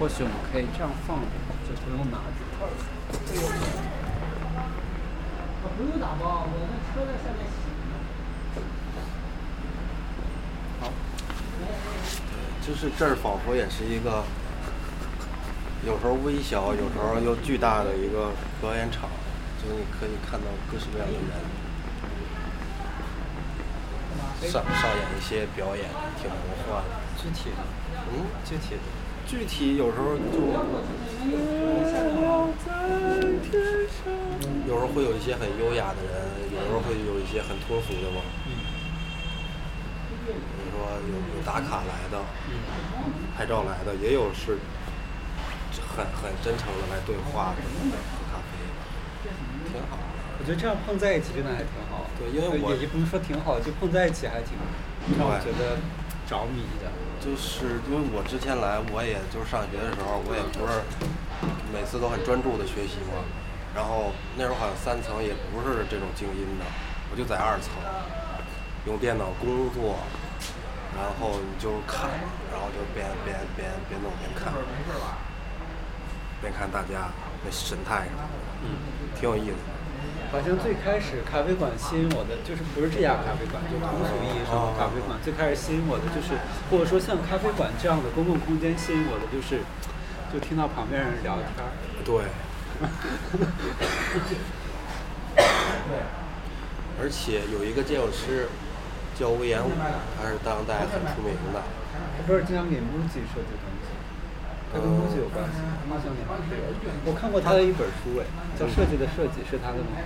或许我们可以这样放，就不用拿着。不用打包，我那车在下面洗呢。好。就是这儿仿佛也是一个，有时候微小，有时候又巨大的一个表演场，就是你可以看到各式各样的人，上上演一些表演，挺魔幻的。具体的，嗯，具体的。具体有时候就，有时候会有一些很优雅的人，有时候会有一些很脱俗的嘛。比如说有有打卡来的，拍照来的，也有是很很真诚的来对话什么的，喝咖啡，挺好的。我觉得这样碰在一起真的还挺好。对，因为我也也不能说挺好，就碰在一起还挺让我觉得着迷的。就是因为我之前来，我也就是上学的时候，我也不是每次都很专注的学习嘛。然后那时候好像三层也不是这种静音的，我就在二层用电脑工作，然后你就看，然后就边边边边弄边看，边看大家那神态什么的，嗯，挺有意思。好像最开始咖啡馆吸引我的，就是不是这家咖啡馆，就通俗意义上的咖啡馆。最开始吸引我的就是，或者说像咖啡馆这样的公共空间吸引我的就是，就听到旁边人聊天。对。而且有一个建筑师叫魏延武，他是当代很出名的。他不是经常给 MUJI 设计东西，他跟 MUJI 有关系。我看过他的一本书，哎，叫《设计的设计》，是他的吗？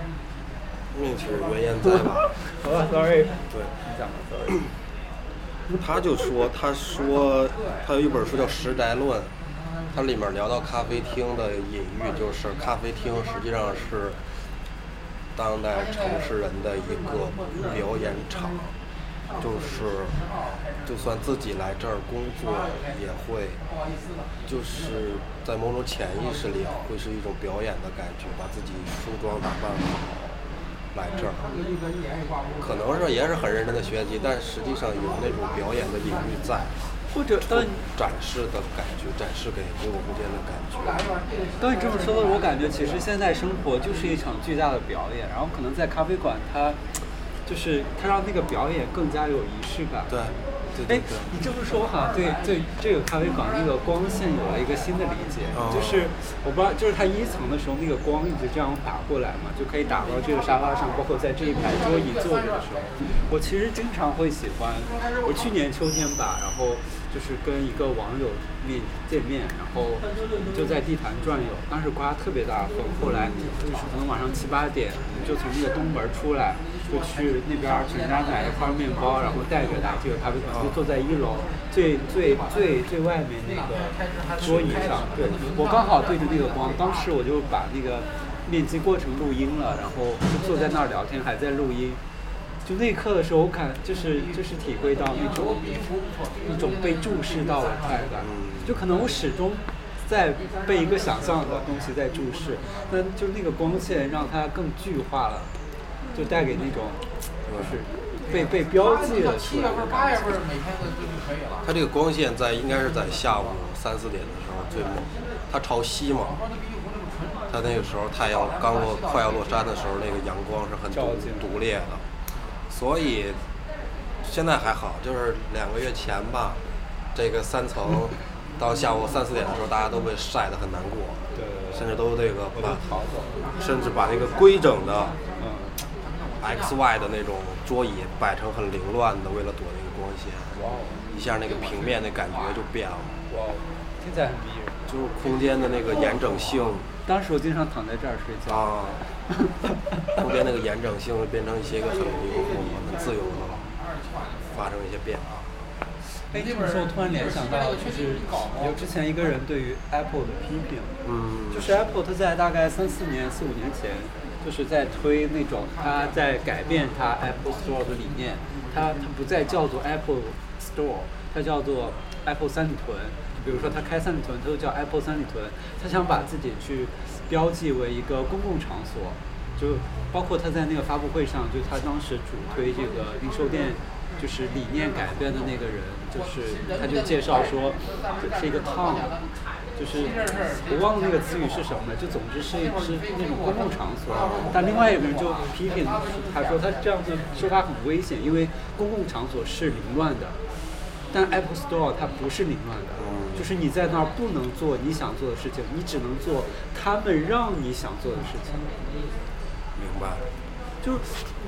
命是原研哉吧？好 吧，sorry。对。你讲吧，sorry。他就说，他说他有一本书叫《时代论》，它里面聊到咖啡厅的隐喻，就是咖啡厅实际上是。当代城市人的一个表演场，就是，就算自己来这儿工作，也会，就是在某种潜意识里会是一种表演的感觉，把自己梳妆打扮好来这儿，可能是也是很认真的学习，但实际上有那种表演的隐喻在。或者当展示的感觉，展示给公共空间的感觉。当你这么说的，我感觉其实现在生活就是一场巨大的表演，然后可能在咖啡馆，它就是它让那个表演更加有仪式感。对。哎，你这么说，我好像对对这个咖啡馆那个光线有了一个新的理解。就是我不知道，就是它一层的时候，那个光一直这样打过来嘛，就可以打到这个沙发上，包括在这一排桌椅坐着的时候。我其实经常会喜欢，我去年秋天吧，然后。就是跟一个网友面见面，然后就在地坛转悠。当时刮特别大的风，后来就是可能晚上七八点，就从那个东门出来，就去那边全家买一块面包，然后带着来这个咖啡馆，就坐在一楼最最最最外面那个桌椅上。对我刚好对着那个光，当时我就把那个面基过程录音了，然后就坐在那儿聊天，还在录音。就那一刻的时候，我感就是就是体会到那种一种被注视到的快感。就可能我始终在被一个想象的东西在注视，那就那个光线让它更具化了，就带给那种就是被被标记了出来的感觉。它这个光线在应该是在下午三四点的时候最猛，它朝西嘛，它那个时候太阳刚落快要落山的时候，那个阳光是很毒毒烈的。所以现在还好，就是两个月前吧，这个三层 到下午三四点的时候，大家都被晒得很难过，甚至都那个把，甚至把那个规整的 X Y 的那种桌椅摆成很凌乱的，为了躲那个光线，一下那个平面的感觉就变了，听起来很逼人，就是空间的那个严整性。当时我经常躺在这儿睡觉。啊，空间那个延展性变成一些个很灵活、很自由的，发生一些变化。哎，这本书，我突然联想到，就是有之前一个人对于 Apple 的批评，嗯，就是 Apple 它在大概三四年、四五年前，就是在推那种，它在改变它 Apple Store 的理念，它它不再叫做 Apple Store，它叫做 Apple 三里屯。比如说它开三里屯，它就叫 Apple 三里屯。他想把自己去标记为一个公共场所，就包括他在那个发布会上，就他当时主推这个零售店，就是理念改变的那个人，就是他就介绍说，是一个 town，就是我忘了那个词语是什么了，就总之是是那种公共场所。但另外一个人就批评他说他这样子说法很危险，因为公共场所是凌乱的，但 Apple Store 它不是凌乱的，就是你在那儿不能做你想做的事情，你只能做他们让你想做的事情。明白。就是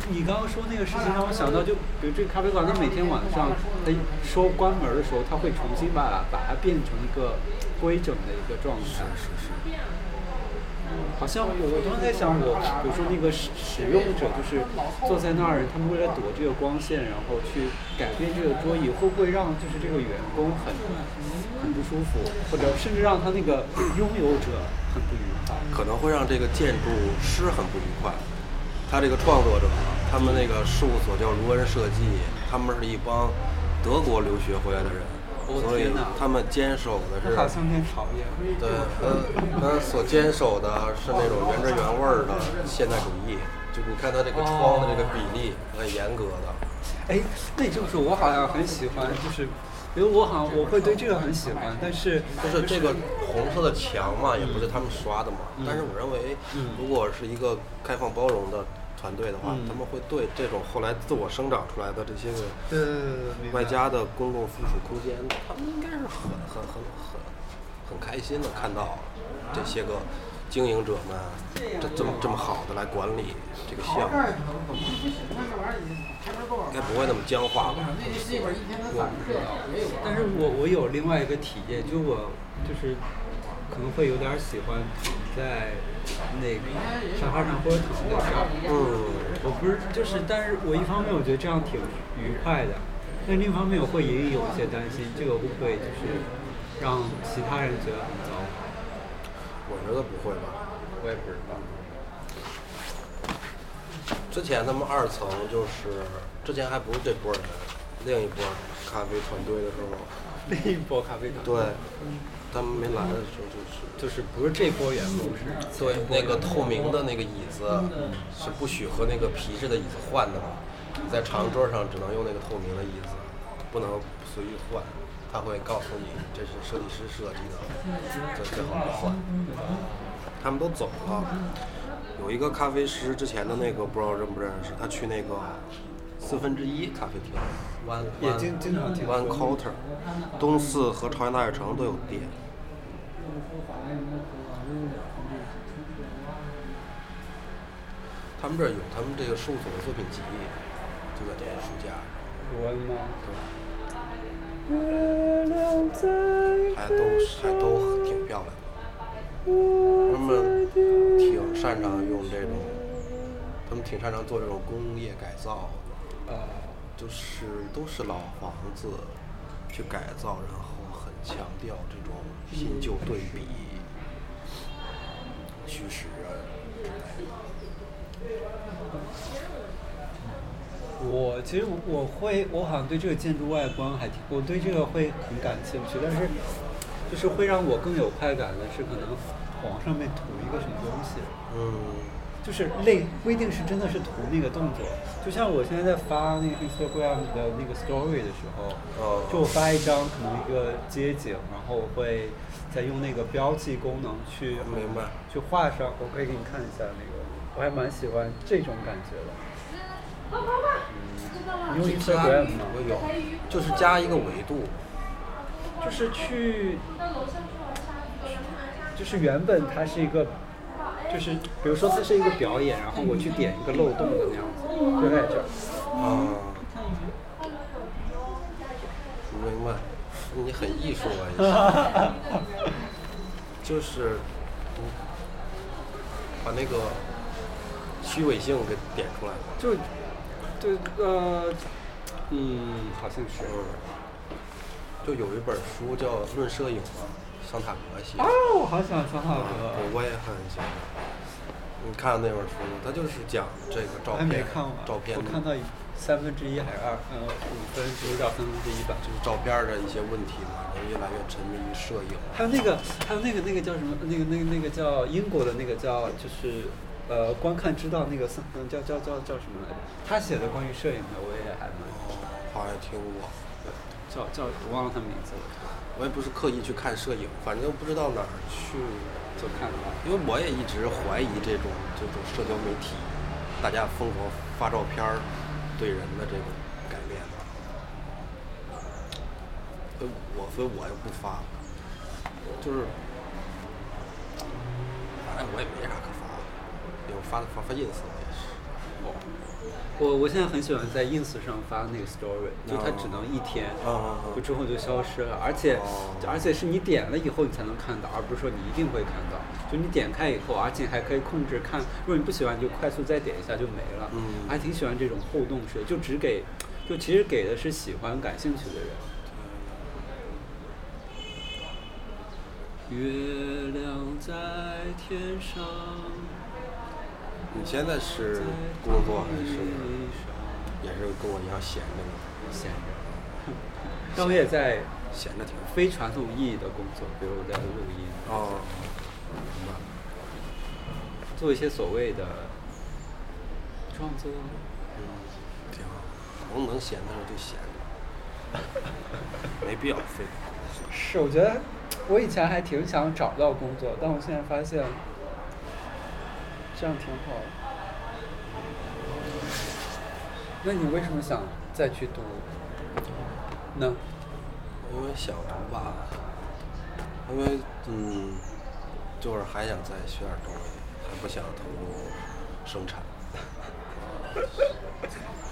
你刚刚说那个事情让我想到，就比如这个咖啡馆，它每天晚上它说关门的时候，它会重新把把它变成一个规整的一个状态。是是是。好像我我刚才在想，我比如说那个使使用者，就是坐在那儿，他们为了躲这个光线，然后去改变这个桌椅，会不会让就是这个员工很很不舒服，或者甚至让他那个拥有者很不愉快？可能会让这个建筑师很不愉快。他这个创作者，他们那个事务所叫卢恩设计，他们是一帮德国留学回来的人，所以他们坚守的是。对，他他所坚守的是那种原汁原味儿的现代主义，就你看他这个窗的这个比例很严格的。哎，那你这么说，我好像很喜欢，就是，因为我好像我会对这个很喜欢，但是就是这个红色的墙嘛，也不是他们刷的嘛，但是我认为，如果是一个开放包容的。团队的话，他们会对这种后来自我生长出来的这些个外加的公共附属空间，他们应该是很很很很很开心的看到这些个经营者们这这么这么好的来管理这个项目，应该不会那么僵化吧？但是我我有另外一个体验，就我就是可能会有点喜欢在。那个沙发上或者躺在上，嗯，我不是，就是，但是我一方面我觉得这样挺愉快的，但另一方面我会也有一些担心，这个会不会就是让其他人觉得很糟？我觉得不会吧，我也不知道。之前他们二层就是，之前还不是这波人，另一波咖啡团队的时候，另一波咖啡团队。对。他们没来的时候就是就是不是这波员工是对那个透明的那个椅子是不许和那个皮质的椅子换的嘛，在长桌上只能用那个透明的椅子，不能随意换。他会告诉你这是设计师设计的，这最好不换。他们都走了，有一个咖啡师之前的那个不知道认不认识，他去那个四分之一咖啡厅。也经经常听。One Quarter，东四和朝阳大悦城都有店。他们这儿有他们这个事务所的作品集，就在这个书架上。对。还都还都挺漂亮的。他们挺擅长用这种，他们挺擅长做这种工业改造。啊。就是都是老房子去改造，然后很强调这种新旧对比虚实啊我其实我会，我好像对这个建筑外观还挺，我对这个会很感兴趣，但是就是会让我更有快感的是，可能往上面涂一个什么东西。嗯。就是类不一定是真的是图那个动作，就像我现在在发那个 Instagram 的那个 Story 的时候，就我发一张可能一个街景，然后我会再用那个标记功能去明白去画上，我可以给你看一下那个，我还蛮喜欢这种感觉的。嗯，你用 Instagram 吗？我有，就是加一个维度，就是去，就是原本它是一个。就是，比如说它是一个表演，然后我去点一个漏洞的那样子，就在这儿。啊。明白，你很艺术啊！你。就是，把那个虚伪性给点出来。就，对呃，嗯，好像是。就有一本书叫《论摄影》嘛。桑塔格写。啊，我好喜欢桑塔格。我我也很喜欢。你看了那本书吗？他就是讲这个照片。照片。我看到三分之一还是二呃五分之到三分之一吧。就是照片的一些问题嘛，人越来越沉迷于摄影。还有那个，还有那个那个叫什么？那个那个那个叫英国的那个叫就是呃观看知道那个桑嗯叫叫叫叫什么来着？他写的关于摄影的我也还蛮。好像听过。对叫叫我忘了他名字了。我也不是刻意去看摄影，反正不知道哪儿去就看到。因为我也一直怀疑这种这种社交媒体，大家疯狂发照片儿对人的这种改变。所以我所以我也不发，就是，反正我也没啥可发的，有发发发 ins 我。我我现在很喜欢在 ins 上发那个 story，就它只能一天，嗯就之后就消失了，而且、哦而且是你点了以后你才能看到，而不是说你一定会看到。就你点开以后，而且还可以控制看，如果你不喜欢，你就快速再点一下就没了。嗯还挺喜欢这种互动式的，就只给，就其实给的是喜欢、感兴趣的人。月亮在天上，你现在是工作还是也是跟我一样闲着呢？闲着。但我也在闲着挺。非传统意义的工作，比如我在录音，哦，明白。做一些所谓的创作。嗯，挺好。能能闲的时候就闲着，没必要非得。是，我觉得我以前还挺想找到工作，但我现在发现这样挺好的。那你为什么想再去读呢？因为想读吧，因为嗯，就是还想再学点东西，还不想投入生产。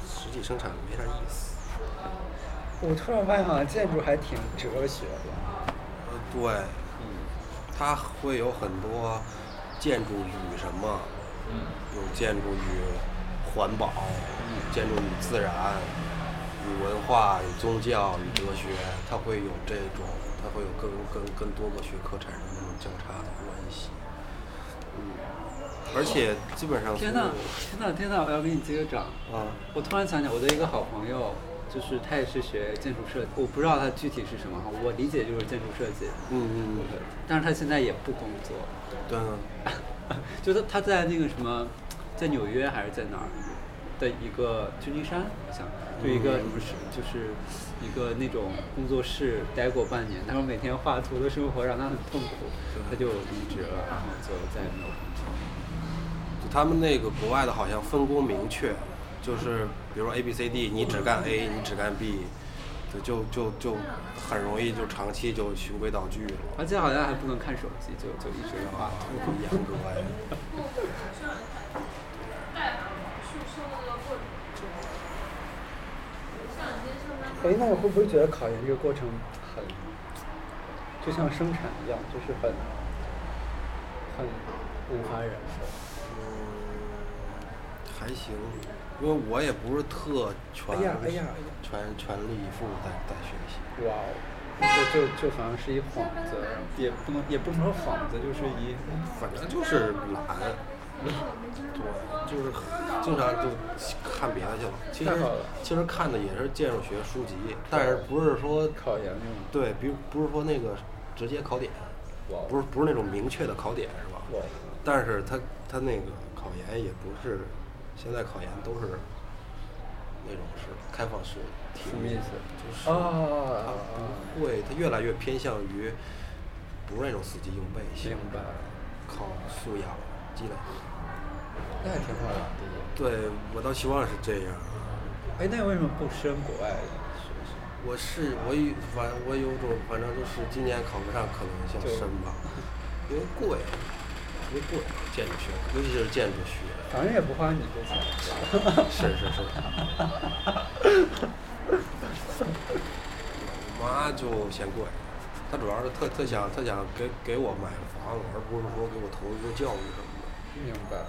实际生产没啥意思。我突然发现，好像建筑还挺哲学的。呃，对，它会有很多建筑与什么，有建筑与环保，建筑与自然，与文化、与宗教、与哲学，它会有这种，它会有跟跟跟多个学科产生那种交叉的关系。嗯，而且基本上天哪所有，天哪，天哪！我要给你接个掌。啊，我突然想起，我的一个好朋友，就是他也是学建筑设计，我不知道他具体是什么哈，我理解就是建筑设计。嗯嗯嗯但是他现在也不工作，对啊，就他他在那个什么，在纽约还是在哪儿的一个旧金山，好像就一个什么是就是一个那种工作室待过半年，他说每天画图的生活让他很痛苦，他就离职了，然后就再也没有工作。就他们那个国外的好像分工明确，就是比如说 A B C D，你只干 A，你只干 B，就就就就很容易就长期就循规蹈矩了，而且好像还不能看手机，就就一直画图。很严格呀。哎，那你会不会觉得考研这个过程很，就像生产一样，就是很，很无法忍受？嗯，还行，因为我也不是特全哎呀哎呀哎呀全全力以赴在在学习。哇哦，就就就好像是一幌子，也不能也不能说幌子，就是一，反正就是懒，对，就是经常就看别的去了。其实其实看的也是建筑学书籍，但是不是说考研。对，比如不是说那个直接考点，不是不是那种明确的考点是吧？但是他他那个考研也不是，现在考研都是那种是开放式题目，什么意思？就是啊它不会，它越来越偏向于不是那种死记硬背型，明白靠素养积累。那还挺好的。对我倒希望是这样。哎，那为什么不申国外的？我是我有反我有种反正就是今年考不上，可能想就申吧，因为贵，特别贵，建筑学，尤其是建筑学。反正也不花你这钱。是是是。我妈就嫌贵，她主要是特特想特想给给我买个房子，而不是说给我投入教育什么的。明白。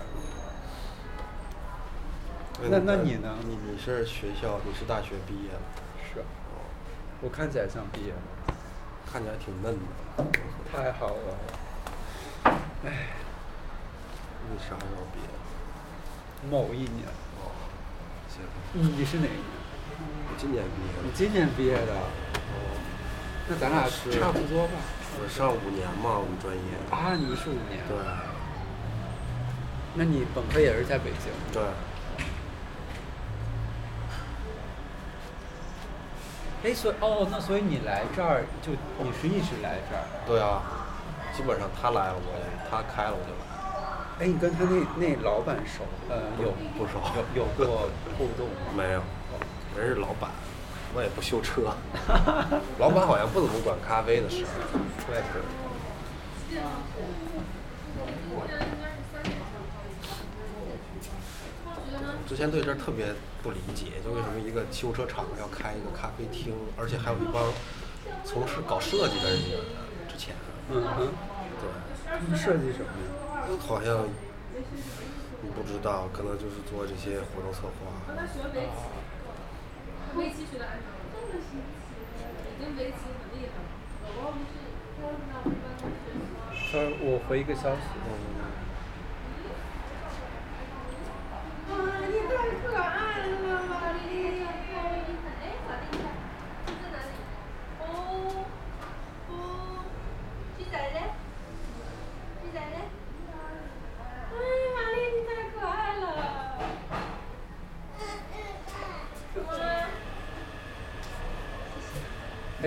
那那你呢你你是学校，你是大学毕业的，是。我看起来像毕业的。看起来挺嫩的。太好了。哎，你啥时候毕业？某一年。哦，行，你是哪一年？我今年毕业的。你今年毕业的。哦那咱俩是差不多吧？我上五年嘛，我们专业。啊，你们是五年。对。那你本科也是在北京？对。哎，所以哦，那所以你来这儿就你是一直来这儿？对啊，基本上他来了我他开了我就来。哎，你跟他那那老板熟？呃，有不熟？有有过 互动吗？没有，人是老板，我也不修车。老板好像不怎么管咖啡的事。对对。之前对这儿特别不理解，就为什么一个修车厂要开一个咖啡厅，而且还有一帮从事搞设计的人员。之前，嗯哼，对。他们设计什么呀？好像不知道，可能就是做这些活动策划。围棋学的还已经围棋很厉害了。我回一个消息。哎，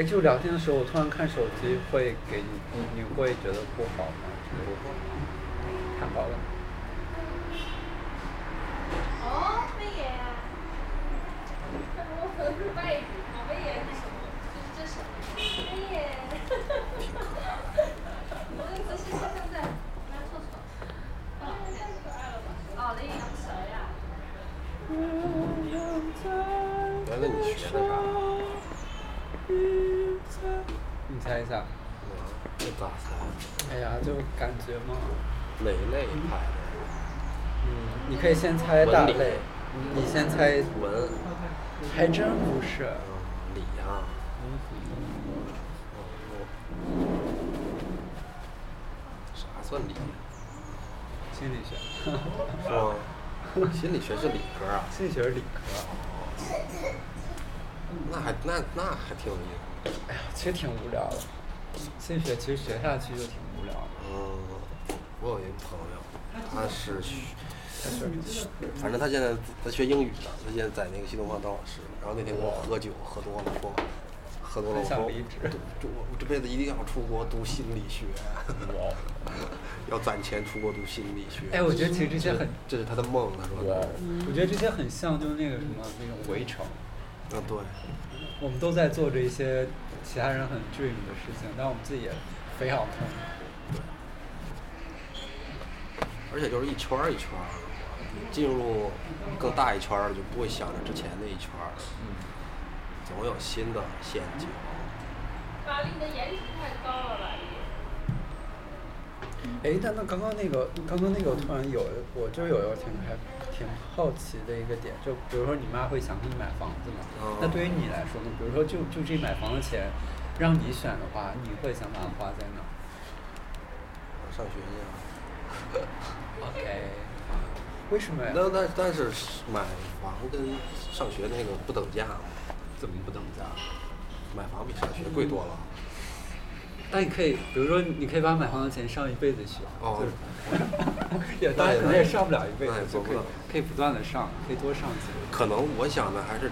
就聊天的时候，我突然看手机，会给你，你你会觉得不好吗？看好了。哦，飞爷。我看现在，没错错。哦，太可爱了吧？哦，那养蛇呀。原来你学的啥？你猜一下。这咋猜？哎呀，就感觉嘛。哪一类派的？嗯，你可以先猜大类。你先猜。文。还真不是。理啊。啥算理？心理学。是吗？心理学是理科啊。心理学是理科。那还那那还挺有意思。哎呀，其实挺无聊的。心理学其实学下去就挺无聊的。嗯，我有一个朋友，他是学，反正他现在他学英语的，他现在在那个新东方当老师。然后那天跟我喝酒，喝多了说，喝多了我说，我我这辈子一定要出国读心理学。要攒钱出国读心理学。哎，我觉得其实这些很，这是他的梦，他说。我觉得这些很像，就是那个什么那种围城。嗯，对。我们都在做着一些其他人很 dream 的事情，但我们自己也非常痛。苦。而且就是一圈儿一圈儿，进入更大一圈儿，就不会想着之前那一圈儿。嗯。总有新的陷阱。玛丽，你的颜值太高了。哎，但那刚刚那个，刚刚那个突然有，我就有一个挺还。挺好奇的一个点，就比如说你妈会想给你买房子嘛？那对于你来说呢？比如说就就这买房的钱，让你选的话，你会想把它花在哪？上学去。OK。为什么呀？那那但是买房跟上学那个不等价吗？怎么不等价？买房比上学贵多了。那你可以，比如说，你可以把买房的钱上一辈子学。哦。也当然可能也上不了一辈子，就可以可以不断的上，可以多上几个。可能我想的还是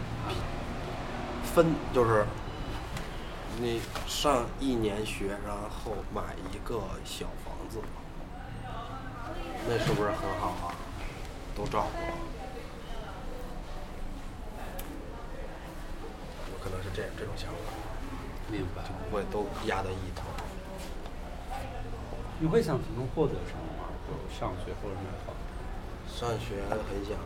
分，就是你上一年学，然后买一个小房子，那是不是很好啊？都照顾。有可能是这样这种想法。明白。就不会都压在一头。你会想从中获得什么吗？就上学或者买房？上学很想，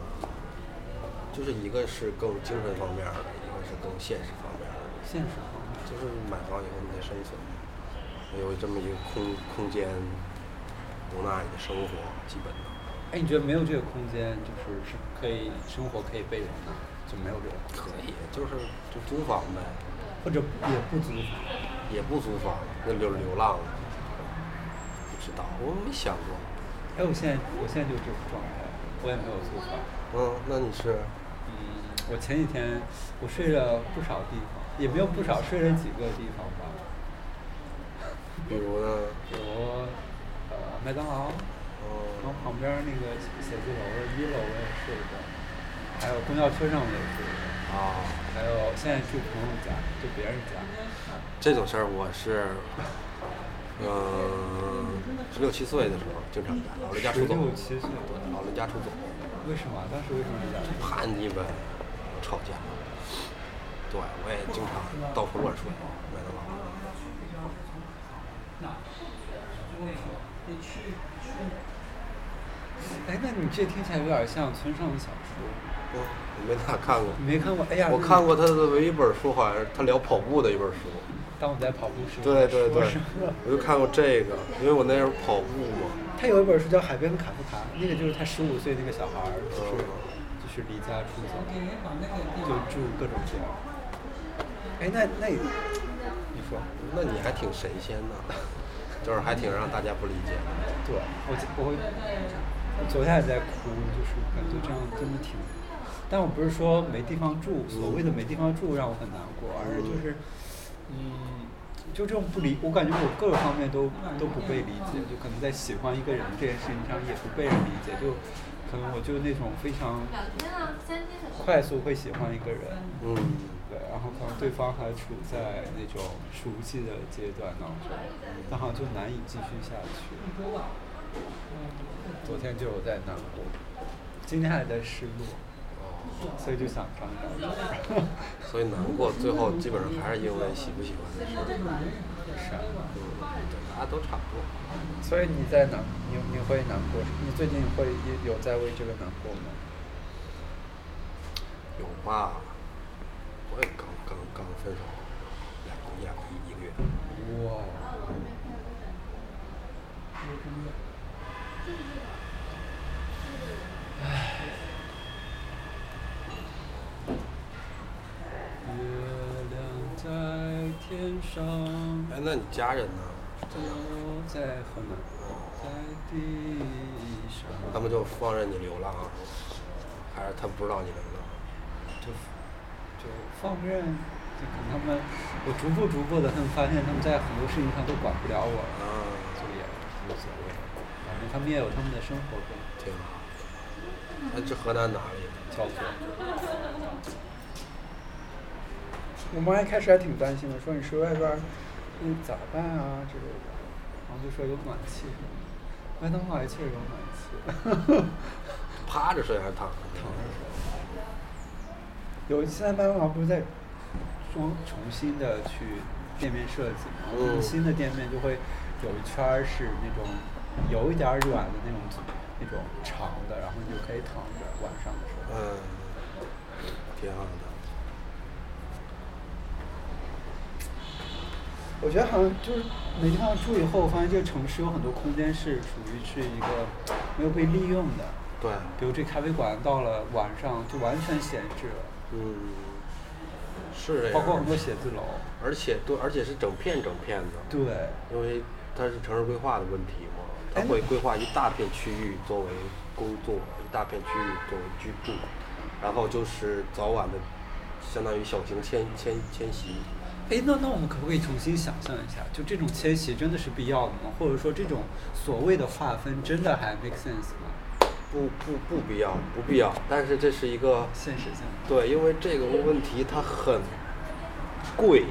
就是一个是更精神方面的，一个是更现实方面的。现实方面。就是买房以后你得生存，有这么一个空空间，容纳你的生活，基本的。哎，你觉得没有这个空间，就是是可以生活可以被容纳，就没有这个？可以，就是就租房呗。或者也不租房，也不租房，那流流浪。不知道，我没想过。哎，我现在我现在就这种状态，我也没有租房。嗯，那你是？嗯，我前几天我睡了不少地方，也没有不少，睡了几个地方吧。比如呢？比如呃麦当劳，然后旁边那个写字楼的一楼我也睡过，还有公交车上我也睡过。啊，还有现在去朋友家，就别人家。这种事儿我是，嗯，十六七岁的时候经常干，老人家出走。十六七岁，老人家出走。为什么？当时为什么离家出走？叛逆呗，吵架。对，我也经常到处乱说，麦当劳。哎，那你这听起来有点像村上的小说。我我没咋看过。没看过？哎呀，我看过他的唯一一本书，好像是他聊跑步的一本书。当我在跑步时。对对对。我就看过这个，因为我那时候跑步嘛。他有一本书叫《海边的卡夫卡》，那个就是他十五岁那个小孩儿，就是就是离家出走，就住各种地儿。哎，那那，你说，那你还挺神仙的，就是还挺让大家不理解。对，我我会。昨天也在哭，就是感觉这样真的挺……但我不是说没地方住，所谓的没地方住让我很难过，而是就是，嗯，就这种不理，我感觉我各个方面都都不被理解，就可能在喜欢一个人这件事情上也不被人理解，就可能我就那种非常快速会喜欢一个人，嗯，对，然后可能对方还处在那种熟悉的阶段当中，然后就难以继续下去。昨天就有在难过，今天还在失落，所以就想看看。所以难过，最后基本上还是因为喜不喜欢的事儿。是啊，大家都差不多。所以你在难，你你会难过？你最近会有在为这个难过吗？有吧，我也刚刚刚分手，两两一一个月。哇。唉，月亮在天上。哎，那你家人呢？在河南，在地上。他们就放任你流浪，还是他不知道你流浪？就就放任，就可能他们，我逐步逐步的，他们发现他们在很多事情上都管不了我了，所以也无所谓。反正他们也有他们的生活过。挺好。那这河南哪里？跆拳。我妈一开始还挺担心的，说你睡外边儿，你咋办啊之类的。然后就说有暖气。麦当劳也确实有暖气。趴着睡还是躺着？躺着睡。有现在麦当劳不是在装重新的去店面设计嘛？嗯。新的店面就会有一圈儿是那种有一点儿软的那种。那种长的，然后你就可以躺着，晚上的时候。嗯，挺好的。我觉得好像就是没地方住以后，我发现这个城市有很多空间是属于是一个没有被利用的。对。比如这咖啡馆到了晚上就完全闲置了。嗯。是包括很多写字楼。而且对，而且是整片整片的。对。因为它是城市规划的问题嘛。它会规划一大片区域作为工作，一大片区域作为居住，然后就是早晚的，相当于小型迁迁迁徙。哎，那那我们可不可以重新想象一下，就这种迁徙真的是必要的吗？或者说这种所谓的划分真的还 make sense 吗？不不不必要，不必要。但是这是一个现实性。对，因为这个问题它很贵，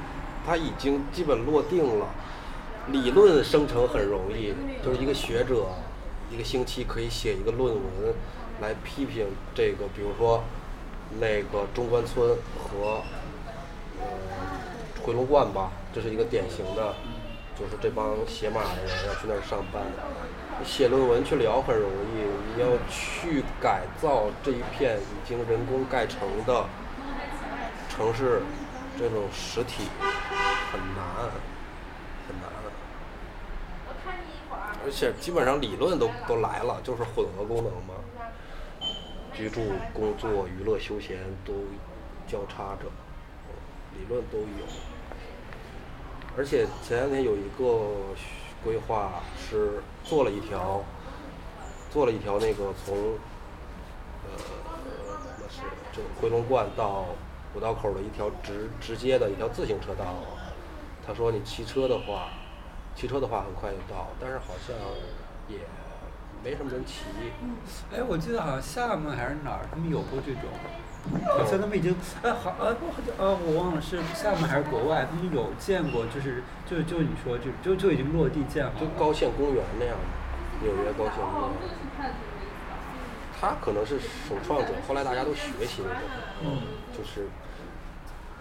它已经基本落定了。理论生成很容易，就是一个学者，一个星期可以写一个论文，来批评这个，比如说那个中关村和呃回龙观吧，这是一个典型的，就是这帮写码的人要去那儿上班，写论文去聊很容易，你要去改造这一片已经人工盖成的城市，这种实体很难很难。而且基本上理论都都来了，就是混合功能嘛，居住、工作、娱乐、休闲都交叉着，理论都有。而且前两天有一个规划是做了一条，做了一条那个从呃那是这回龙观到五道口的一条直直接的一条自行车道。他说你骑车的话。骑车的话很快就到，但是好像也没什么人骑。哎，我记得好像厦门还是哪儿，他们有过这种好像他们已经，呃，好，哎，不好像，呃，我忘了是厦门还是国外，他们有见过，就是，就就你说，就就就已经落地建好了。就高县公园那样的，纽约高县公园。他可能是首创者，后来大家都学习那种，嗯就是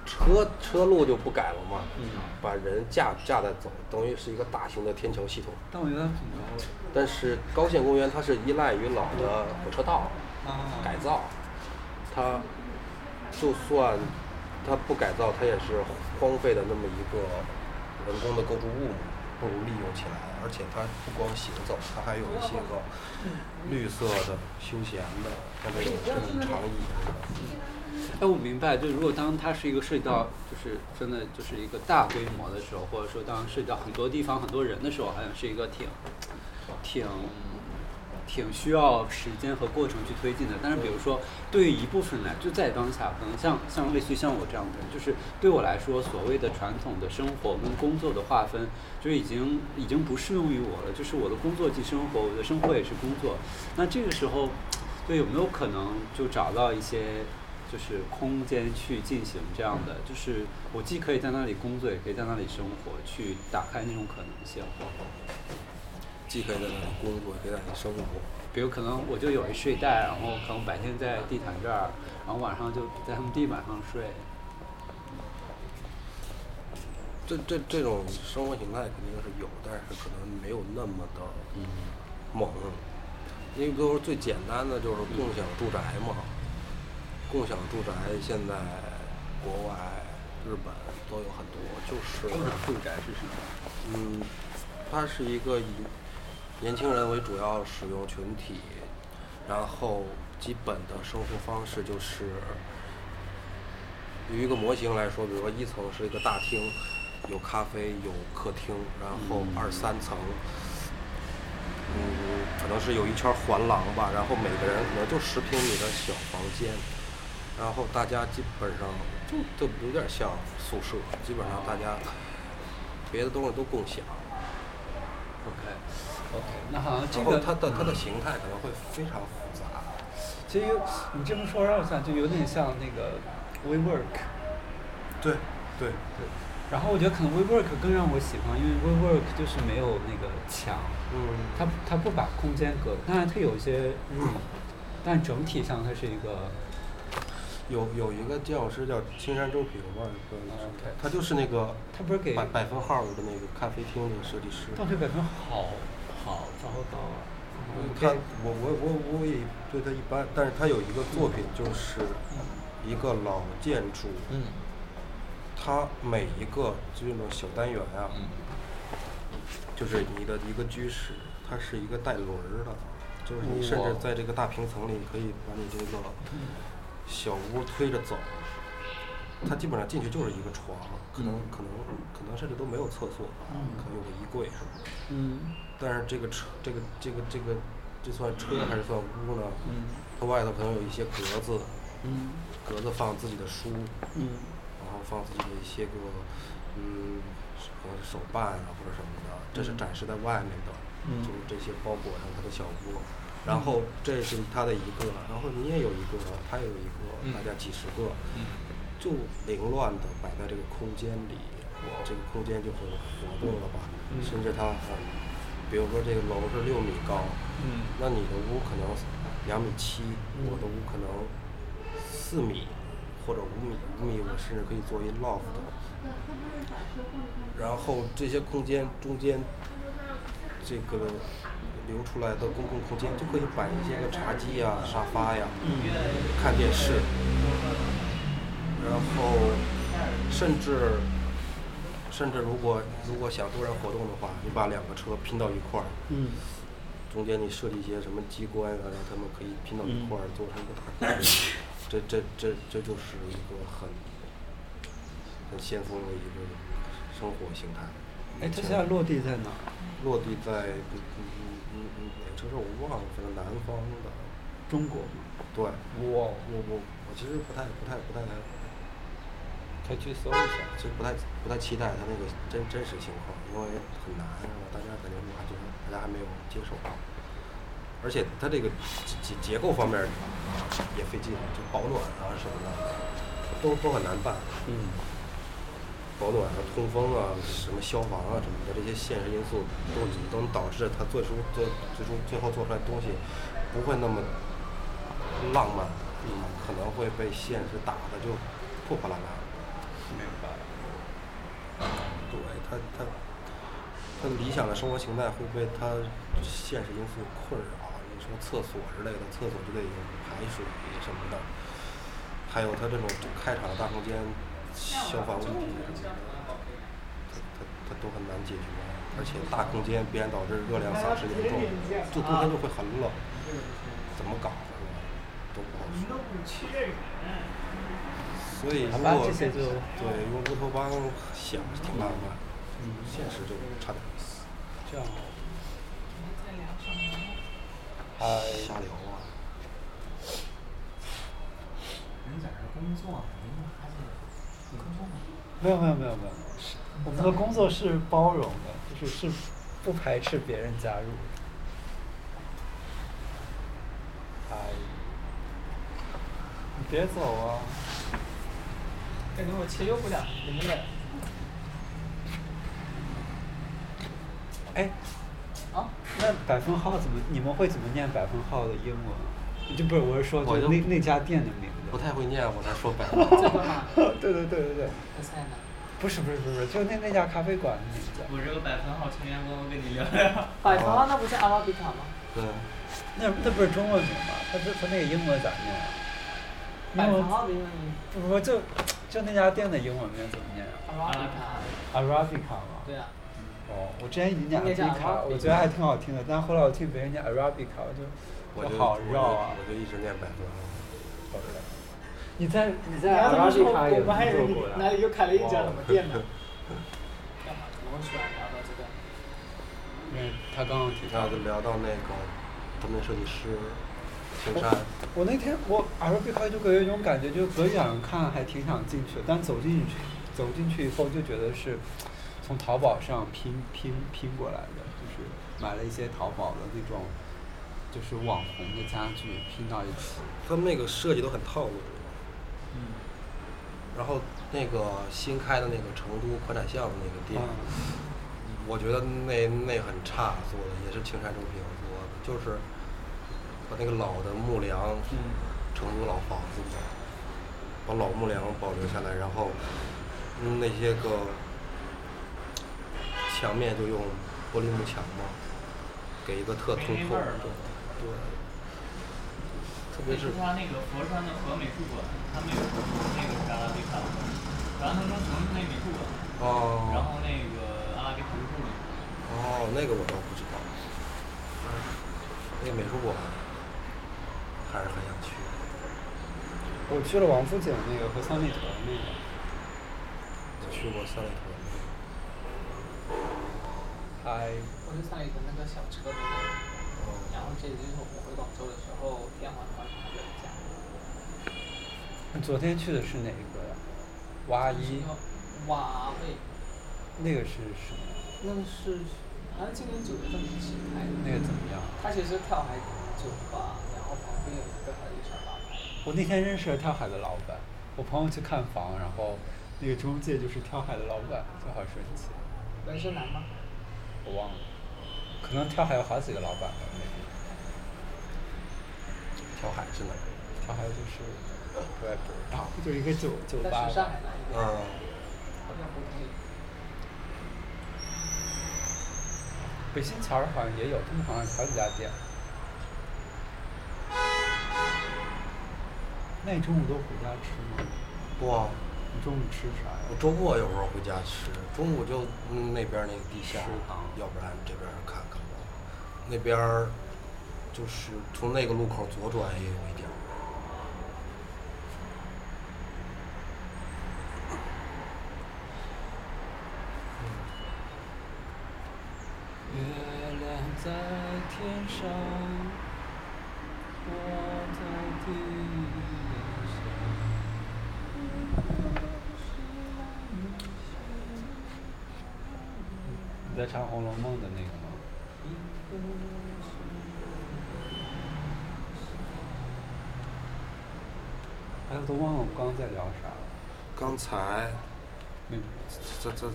车车路就不改了嘛，嗯把人架架在走，等于是一个大型的天桥系统。但我觉得挺高的。但是高县公园它是依赖于老的火车道啊改造，它就算它不改造，它也是荒废的那么一个人工的构筑物嘛，不如利用起来。而且它不光行走，它还有一些个绿色的、休闲的，像这种这种长椅似的。哎，我明白，就如果当它是一个涉及到，就是真的就是一个大规模的时候，或者说当涉及到很多地方、很多人的时候，好像是一个挺、挺、挺需要时间和过程去推进的。但是，比如说，对于一部分来，就在当下，可能像像类似于像我这样的人，就是对我来说，所谓的传统的生活跟工作的划分，就已经已经不适用于我了。就是我的工作即生活，我的生活也是工作。那这个时候，对有没有可能就找到一些？就是空间去进行这样的，就是我既可以在那里工作，也可以在那里生活，去打开那种可能性。既可以在那里工作，也可以在那里生活。比如可能我就有一睡袋，然后可能白天在地毯这儿，然后晚上就在他们地板上睡。这这这种生活形态肯定是有，但是可能没有那么的猛。因为比如说最简单的就是共享住宅嘛，共享住宅现在国外、日本都有很多，就是共享住宅是什么？嗯，它是一个以年轻人为主要使用群体，然后基本的生活方式就是，有一个模型来说，比如说一层是一个大厅，有咖啡，有客厅，然后二三层，嗯，可能是有一圈环廊吧，然后每个人可能就十平米的小房间，然后大家基本上就就有点像宿舍，基本上大家别的东西都共享。OK OK，那好像这个它的它的形态可能会非常复杂。其实有你这么说让我想，就有点像那个 WeWork。对对对，然后我觉得可能 WeWork 更让我喜欢，因为 WeWork 就是没有那个墙，嗯它它不把空间隔，当然它有一些嗯，但整体上它是一个，有有一个建筑师叫青山周平吧，不知道你知道 OK 他就是那个他不是给百百分号的那个咖啡厅的设计师。倒退百分好好糟糕啊！嗯他我我我我也对他一般，但是他有一个作品就是一个老建筑，嗯。它每一个就那种小单元啊，嗯。就是你的一个居室，它是一个带轮儿的，就是你甚至在这个大平层里可以把你这个小屋推着走。它基本上进去就是一个床，可能嗯。可能可能甚至都没有厕所，嗯。可能有个衣柜什么的。嗯但是这个车，这个这个这个，这算车还是算屋呢？嗯它外头可能有一些格子，嗯格子放自己的书，嗯然后放自己的一些个，嗯，可能是手办啊或者什么的，这是嗯展示在外面的，嗯就是这些包裹上他的小屋。然后这是他的一个，然后你也有一个，他也有一个，嗯大家几十个，嗯就凌乱的摆在这个空间里，这个空间就很活动了吧，嗯甚至它很，比如说这个楼是六米高，嗯那你的屋可能两米七，嗯我的屋可能四米或者五米，五米我甚至可以做一 loft。然后这些空间中间，这个留出来的公共空间就可以摆一些个茶几呀、沙发呀，看电视。然后，甚至，甚至如果如果想多人活动的话，你把两个车拼到一块儿，嗯中间你设计一些什么机关啊，让他们可以拼到一块儿，做成一个大。这这这这就是一个很很先锋的一个生活形态。哎，它现在落地在哪儿？落地在嗯嗯嗯嗯哪个城市我忘了，反正南方的。中国吗？对，我，我我我其实不太不太不太，可以去搜一下。其实不太不太期待它那个真真实情况，因为很难，大家感觉我还觉得大家还没有接受到。而且它这个结结构方面也费劲，就保暖啊什么的，都都很难办。嗯，保暖啊、通风啊、什么消防啊什么的这些现实因素，都都能导致它做出做最终最后做出来东西不会那么浪漫，嗯，可能会被现实打的就破破烂烂。明白。对他他他理想的生活形态会被他现实因素困扰。你说厕所之类的，厕所就得有排水什么的，还有他这种开敞的大空间，消防问题什么的，他他他都很难解决。而且大空间必然导致热量丧失严重，就冬天就会很冷，怎么搞是吧？都不好说。所以如果对用乌托邦想是挺浪漫，现实就差点意思。这样。在聊什么？嗨，瞎聊啊！你在这工作，您还是工作吗？没有没有没有没有，我们的工作是包容的，就是是不排斥别人加入的。嗨，你别走啊！感觉我切又不了，你们俩。哎，啊？那百分号怎么？你们会怎么念百分号的英文？就不是，我是说，我就就那那家店的名字。不太会念，我才说百分号？对对对对对，不在呢。不是不是不是，就那那家咖啡馆的名字。我这个百分号成员工，我跟你聊聊。百分号那不是阿拉比卡吗？对，那那不是中文名吗？他这他那个英文咋念啊？百分英文号的英文不不就就那家店的英文名怎么念啊阿拉比卡。吗？对啊。哦，我之前已经念应该叫 Arabica，Arabica 我觉得还挺好听的，但后来我听别人念 Arabica，我就我就好绕啊我。就一直念百分号。你在你你在要这么说，Arabica 也我们还以为你工作过呀哪里又开了一家什么店呢哇？干嘛？怎么会突然聊到这个？因为他刚刚提到的聊到那个灯谜设计师青山，我那天我 Arabica 就给我有一种感觉，就隔远看还挺想进去的，但走进去走进去以后就觉得是从淘宝上拼拼拼过来的，就是买了一些淘宝的那种就是网红的家具拼到一起。他们那个设计都很套路。嗯。然后那个新开的那个成都宽窄巷的那个店，我觉得那那很差做的，也是青山正平做的，就是把那个老的木梁，成都老房子，把老木梁保留下来，然后嗯那些个墙面就用玻璃幕墙嘛，给一个特通透的，对，特别是是他那个佛山的和美术馆，他们有那个是阿拉比卡，然后他们城那美术馆，然哦后那个阿拉比卡美术馆，哦那个我倒不知道，那个美术馆还是很想去。我去了王府井那个和三里屯那个。去过三里屯那个。嗨，我就上一个那个小车的那个，然后这就是我回广州的时候，天环广场还有一家。你昨天去的是哪个呀？哇一，瓦贝，那个是什么？那个是好像今年九月份起开的。那个怎么样？它其实跳海酒吧，然后旁边有一个海底小吧台。我那天认识了跳海的老板，我朋友去看房，然后那个中介就是跳海的老板，就好神奇。纹身男吗？我忘了，可能跳海有好几个老板吧。跳海是哪儿？跳海就是我也不知道，就一个酒酒吧。嗯，好像胡同里。北新桥儿好像也有，他们好像有好几家店。那你中午都回家吃吗？哇！你中午吃啥呀？我周末有时候回家吃，中午就嗯那边那个地下食堂，要不然这边看看吧。那边儿就是从那个路口左转也有一点在唱《红楼梦》的那个吗？哎，我都忘了我刚在聊啥了。刚才，嗯，在在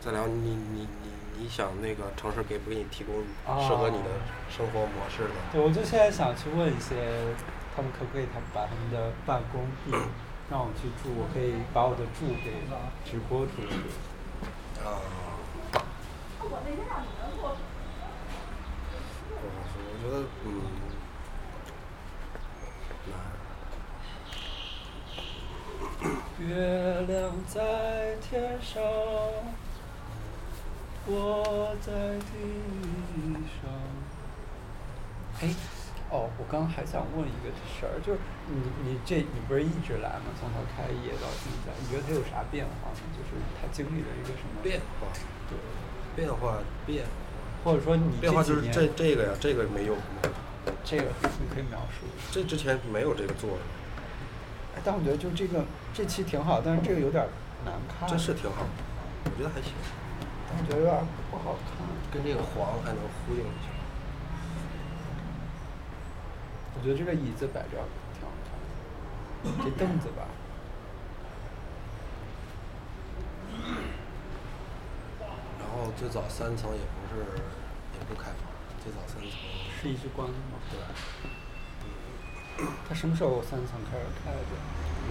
在聊你你你你想那个城市给不给你提供适合你的生活模式的、对，我就现在想去问一些，他们可不可以他把他们的办公地 让我去住，我可以把我的住给直播出去。得嗯，难。月亮在天上，我在地上。哎，哦，我刚刚还想问一个事儿，就是你你这你不是一直来吗？从他开业到现在，你觉得他有啥变化吗？就是他经历了一个什么变化，对，变化变，或者说你变化就是这这个呀，这个没有，这个你可以描述。这之前没有这个做的，哎，但我觉得就这个这期挺好，但是这个有点难看。这是挺好，我觉得还行，但我觉得有点不好看。跟这个黄还能呼应一下。我觉得这个椅子摆这儿挺好看的，这凳子吧，然后最早三层也不是也不开放，最早三层是一直关的吗？对吧？它什么时候三层开始开的？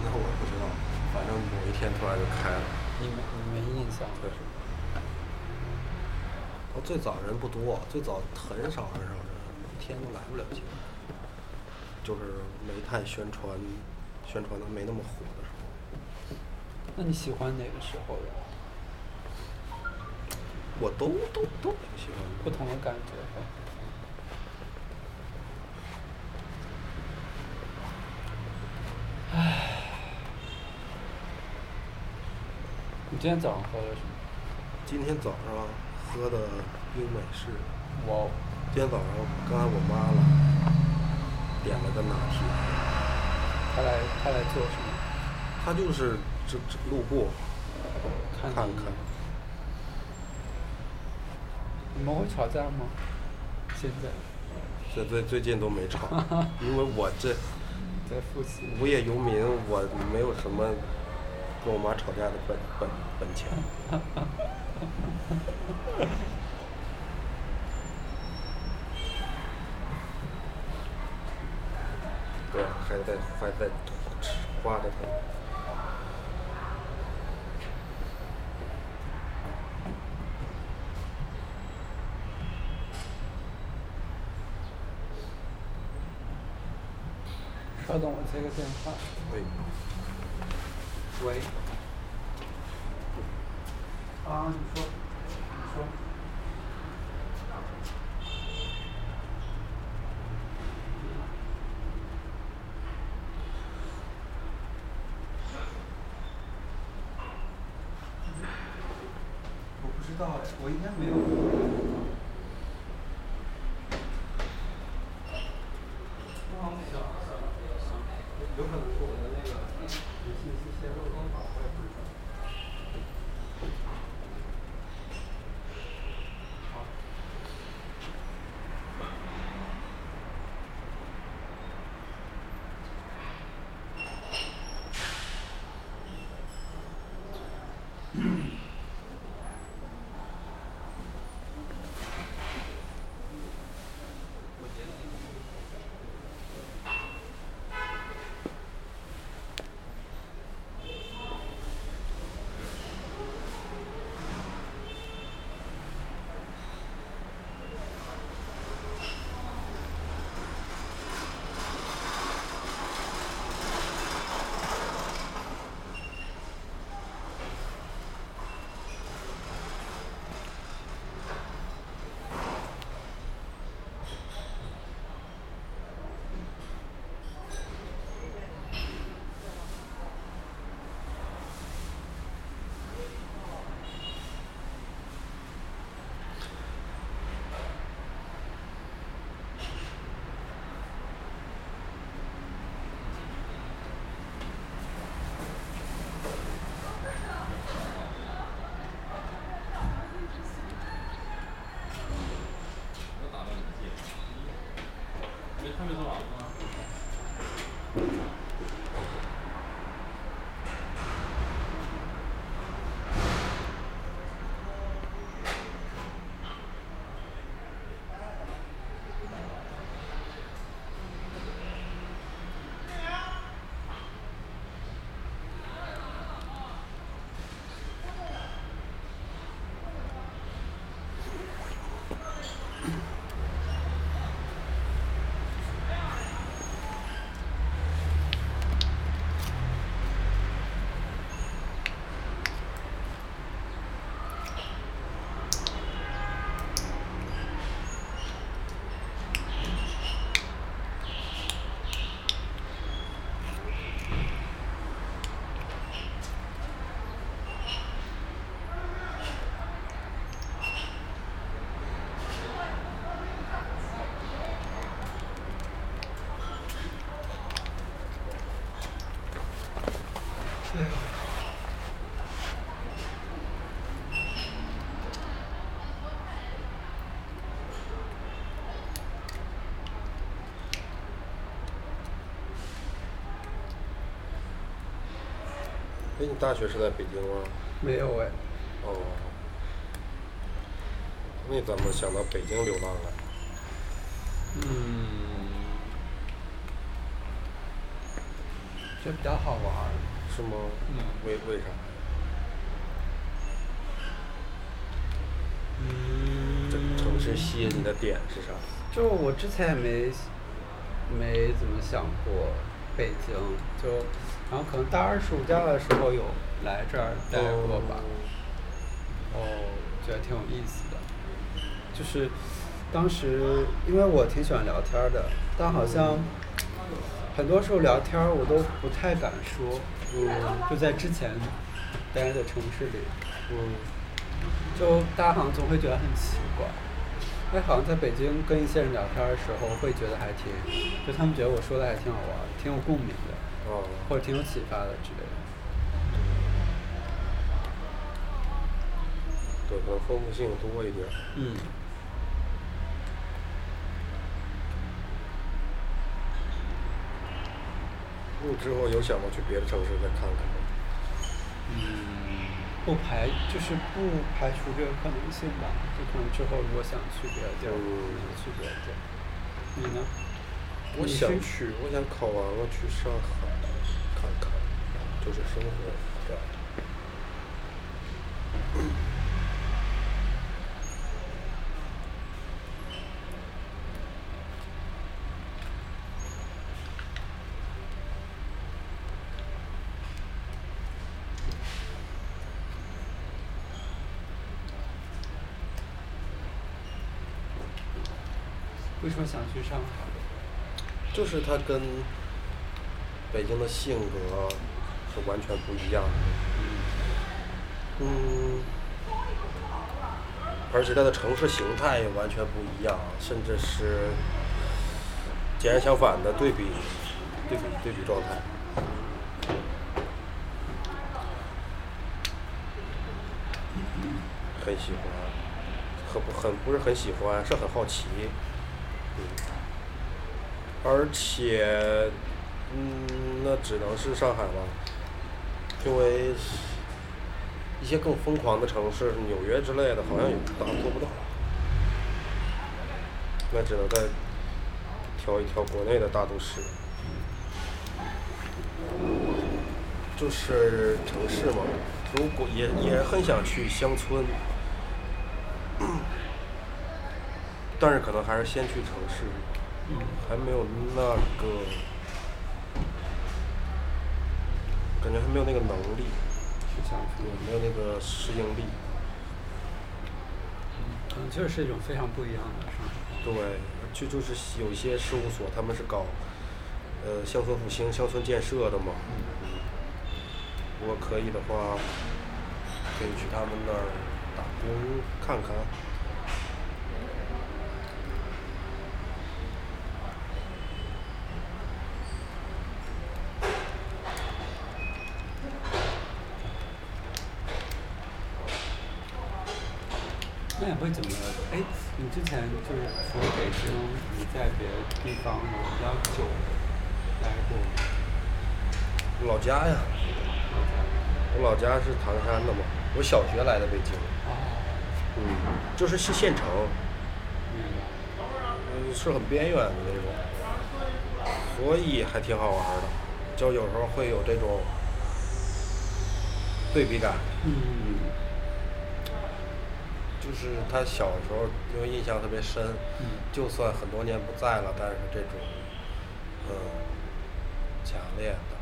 那我不知道，反正某一天突然就开了。你没你没印象？对我最早人不多，最早很少很少人，一天都来不了几个。就是没太宣传，宣传的没那么火的时候，那你喜欢哪个时候的？我都都都挺喜欢的。不同的感觉？唉，你今天早上喝了什么？今天早上喝的冰美式，哇哦，今天早上刚才我妈了，点了个拿铁，她来她来做什么？她就是这这路过看看，你们会吵架吗？现在这最最近都没吵，因为我这在复习。无业游民，我没有什么跟我妈吵架的本本本钱。对，还在还在花着它。稍等，我接个电话。喂，喂。啊，你说，你说。我不知道哎，我应该没有。有可能是我的那个信息泄露方法，我也不知道。好。没他没做完吗？哎，你大学是在北京吗？没有哎，哦。那你怎么想到北京流浪了？嗯，觉得比较好玩儿。是吗？嗯为为啥？嗯这城市吸引你的点是啥？就我之前也没没怎么想过北京，就然后可能大二暑假的时候有来这儿待过吧，然后觉得挺有意思的。就是当时因为我挺喜欢聊天儿的，但好像很多时候聊天儿我都不太敢说，嗯，就在之前待的城市里，嗯，就大家好像总会觉得很奇怪。哎，好像在北京跟一些人聊天的时候，会觉得还挺，就他们觉得我说的还挺好玩儿，挺有共鸣的，哦，或者挺有启发的之类的。对，可能丰富性多一点。嗯。你之后有想过去别的城市再看看吗？嗯，不排就是不排除这个可能性吧，就可能之后如果想去别的地儿，嗯去别的地儿。你呢？我想去，我想考完了去上海看看，就是生活这样。为什么想去上海？就是它跟北京的性格是完全不一样的。嗯，而且它的城市形态也完全不一样，甚至是截然相反的对比，对比对比状态。很喜欢，很不很不是很喜欢，是很好奇。而且，嗯，那只能是上海了，因为一些更疯狂的城市，纽约之类的，好像也达做不到。那只能再挑一挑国内的大都市。就是城市嘛，如果也也很想去乡村，但是可能还是先去城市，还没有那个，感觉还没有那个能力，没有那个适应力。可能确实是一种非常不一样的生活。对，就就是有一些事务所，他们是搞，呃，乡村复兴、乡村建设的嘛。嗯。如果可以的话，可以去他们那儿打工看看。会怎么？哎，你之前就是除了北京，你在别的地方有比较久待过吗？老家呀，我老家是唐山的嘛，我小学来的北京，哦，嗯，就是是县城，明白。嗯，是很边缘的那种，所以还挺好玩儿的，就有时候会有这种对比感。嗯就是他小时候，因为印象特别深，嗯就算很多年不在了，但是这种，嗯，强烈的，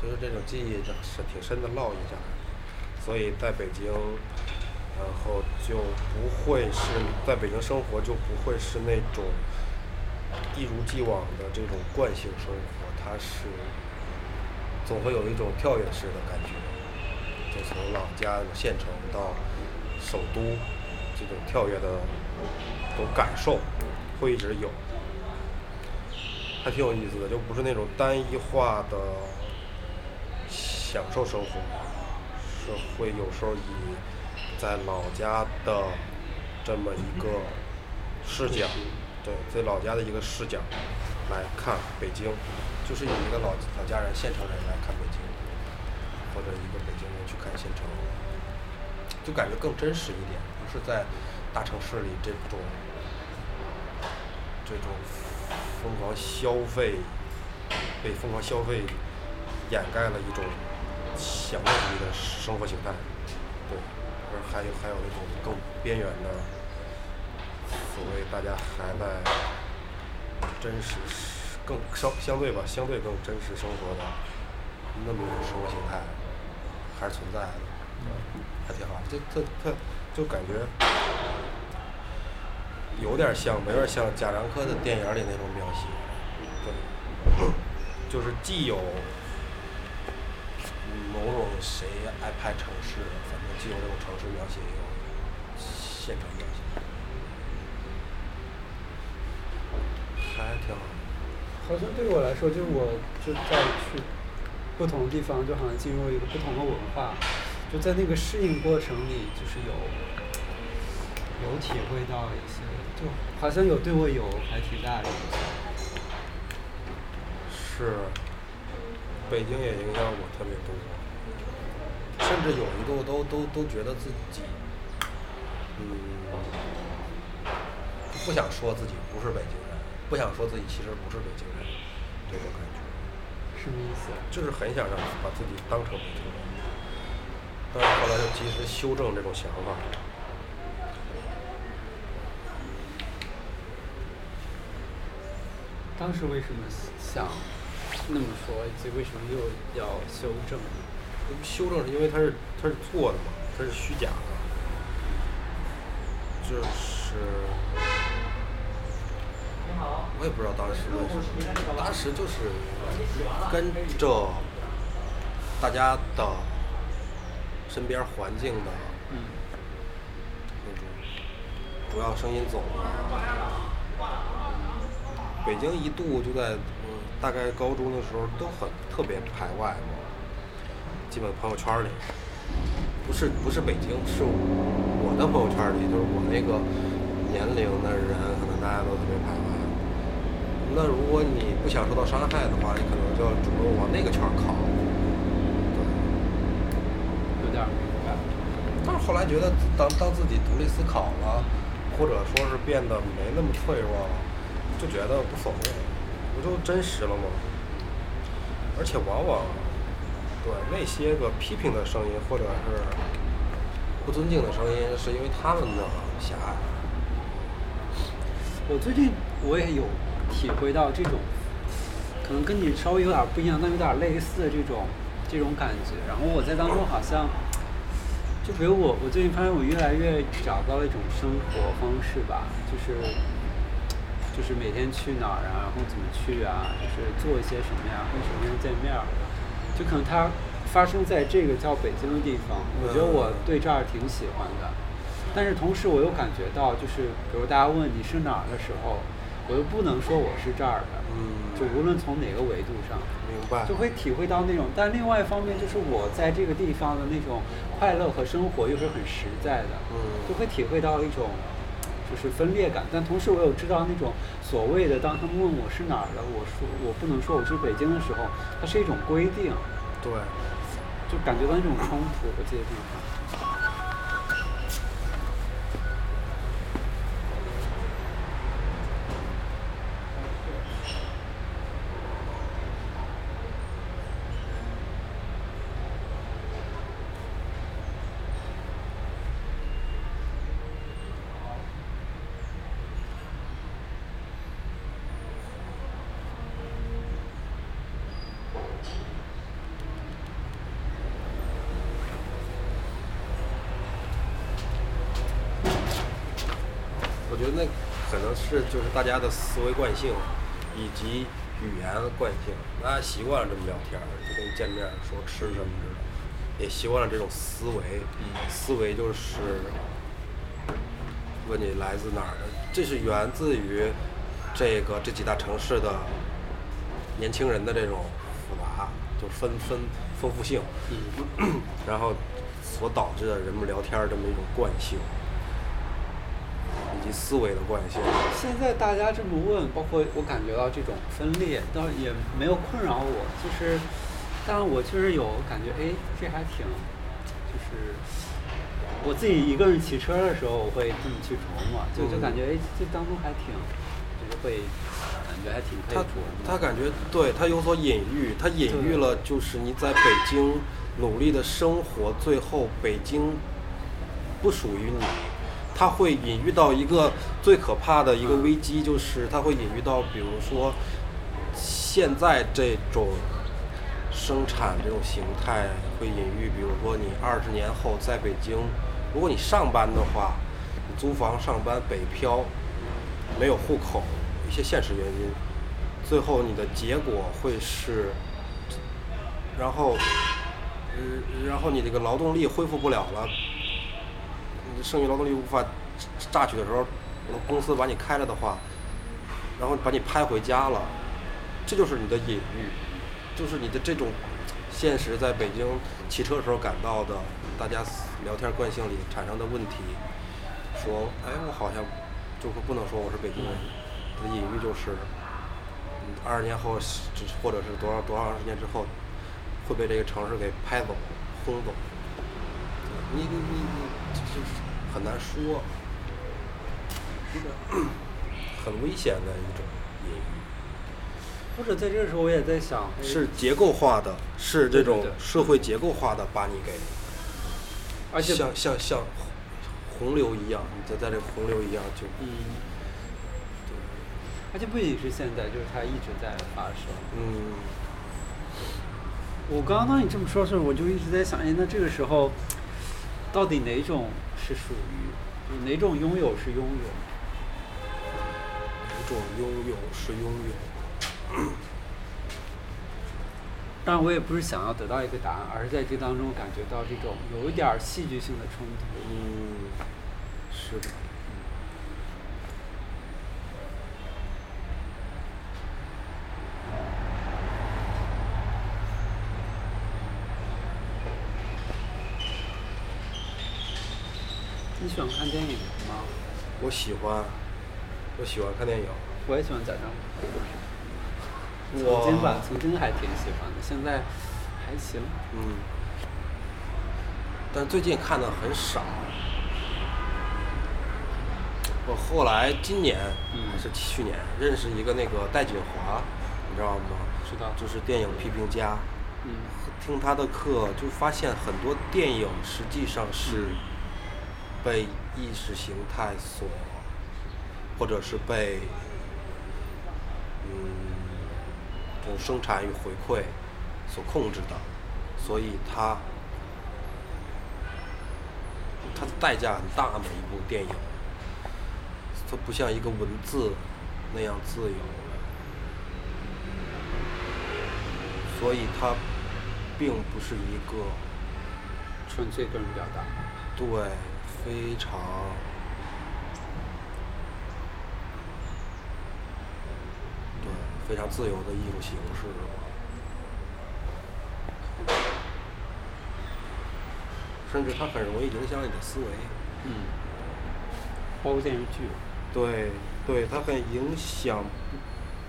就是这种记忆是挺深的烙印下来。所以在北京，然后就不会是在北京生活就不会是那种一如既往的这种惯性生活，它是总会有一种跳跃式的感觉，就从老家的县城到首都，这种跳跃的这种感受会一直有，还挺有意思的，就不是那种单一化的享受生活，是会有时候以在老家的这么一个视角，对，在老家的一个视角来看北京，就是以一个老老家人、县城人来看北京，或者一个北京人去看县城，就感觉更真实一点，不是在大城市里这种这种疯狂消费，被疯狂消费掩盖了一种享乐主义的生活形态，对，而还有还有那种更边缘的，所谓大家还在真实更相相对吧，相对更真实生活的那么一种生活形态，还是存在的，还挺好。这、这、这就感觉有点像，有点像贾樟柯的电影里那种描写，对，就是既有某种谁爱拍城市，反正既有这种城市描写，也有现场描写，还挺好。好像对我来说，就是我就在去不同的地方，就好像进入一个不同的文化，就在那个适应过程里，就是有有体会到一些，就好像有对我有还挺大的影响。是，北京也影响我特别多，甚至有一度都都都觉得自己，嗯，不想说自己不是北京人，不想说自己其实不是北京人，这种感觉，什么意思？就是很想让把自己当成北京人，但是后来就及时修正这种想法。当时为什么想那么说，以及为什么又要修正？修正是因为它是它是错的嘛，它是虚假的，就是我也不知道当时为什么，当时就是跟着大家的身边环境的嗯那种主要声音走了。北京一度就在嗯大概高中的时候都很特别排外嘛，基本朋友圈里，不是不是北京，是我的朋友圈里，就是我那个年龄的人，可能大家都特别排外。那如果你不想受到伤害的话，你可能就要主动往那个圈儿靠。对。有点明白。但是后来觉得，当当自己独立思考了，或者说是变得没那么脆弱了，就觉得无所谓，不就真实了吗？而且往往，对那些个批评的声音或者是不尊敬的声音，是因为他们的狭隘。我最近我也有体会到这种，可能跟你稍微有点不一样，但有点类似的这种这种感觉。然后我在当中好像，就比如我我最近发现我越来越找到了一种生活方式吧，就是就是每天去哪儿啊，然后怎么去啊，就是做一些什么呀，跟什么人见面儿，就可能它发生在这个叫北京的地方，我觉得我对这儿挺喜欢的。但是同时我又感觉到，就是比如大家问你是哪儿的时候，我又不能说我是这儿的，嗯就无论从哪个维度上，明白。就会体会到那种。但另外一方面，就是我在这个地方的那种快乐和生活又是很实在的，嗯就会体会到一种就是分裂感。但同时我又知道那种所谓的，当他们问我是哪儿的，我说我不能说我是北京的时候，它是一种规定，对，就感觉到那种冲突和这些地方。我觉得那可能是就是大家的思维惯性，以及语言惯性，大家习惯了这么聊天儿，就跟见面说吃什么似的，也习惯了这种思维。思维就是问你来自哪儿的，这是源自于这个这几大城市的年轻人的这种复杂，就分分丰富性，然后所导致的人们聊天儿这么一种惯性。思维的惯性。现在大家这么问，包括我感觉到这种分裂，倒也没有困扰我，就是但我确实有感觉，哎，这还挺，就是我自己一个人骑车的时候，我会这么去琢磨，就就感觉哎，这当中还挺，就是会感觉还挺佩服他琢磨。他感觉对他有所隐喻，他隐喻了就是你在北京努力的生活，最后北京不属于你。他会隐喻到一个最可怕的一个危机，就是他会隐喻到，比如说现在这种生产这种形态会隐喻，比如说你二十年后在北京，如果你上班的话，你租房上班北漂，没有户口，一些现实原因，最后你的结果会是，然后，呃，然后你这个劳动力恢复不了了，剩余劳动力无法榨取的时候，公司把你开了的话，然后把你拍回家了，这就是你的隐喻，就是你的这种现实在北京骑车的时候感到的，大家聊天惯性里产生的问题，说，哎，我好像就是不能说我是北京人，的隐喻就是，二十年后，或者是多少多少时间之后，会被这个城市给拍走、轰走。你你你，就是很难说，很危险的一种隐喻。或者在这个时候，我也在想，哎是结构化的，是这种社会结构化的把你给，而且像像像洪流一样，你在在这洪流一样就，嗯，而且不仅是现在，就是它一直在发生。嗯，我刚刚当你这么说的时候，我就一直在想，哎，那这个时候，到底哪种是属于，哪种拥有是拥有？哪种拥有是拥有。当然，我也不是想要得到一个答案，而是在这当中感觉到这种有一点儿戏剧性的冲突。嗯，是的。你喜欢看电影吗？我喜欢，我喜欢看电影。我也喜欢贾樟柯。曾经吧，曾经还挺喜欢的，现在还行。嗯，但最近看的很少。我后来今年嗯还是去年认识一个那个戴锦华，你知道吗？知道就是电影批评家。嗯听他的课，就发现很多电影实际上是被意识形态所，或者是被嗯这种生产与回馈所控制的，所以它它的代价很大的一部电影，它不像一个文字那样自由，所以它并不是一个纯粹个人表达。对非常对非常自由的艺术形式。甚至它很容易影响你的思维，嗯，包括电视剧。对，对，它很影响，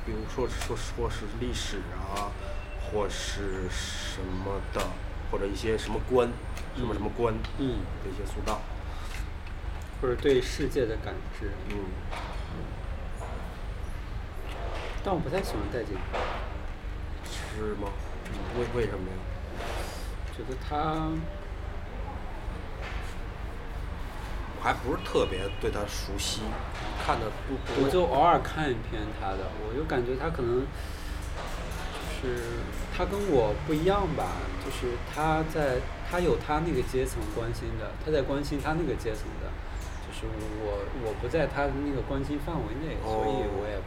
比如说说说是历史啊，或是什么的，或者一些什么观，什么什么观，嗯。的一些塑造，或者对世界的感知。嗯，但我不太喜欢戴锦华，是吗？为为什么呀？觉得他我还不是特别对他熟悉，看的不多。我就偶尔看一篇他的，我就感觉他可能就是他跟我不一样吧，就是他在他有他那个阶层关心的，他在关心他那个阶层的，就是我我不在他的那个关心范围内，所以哦我也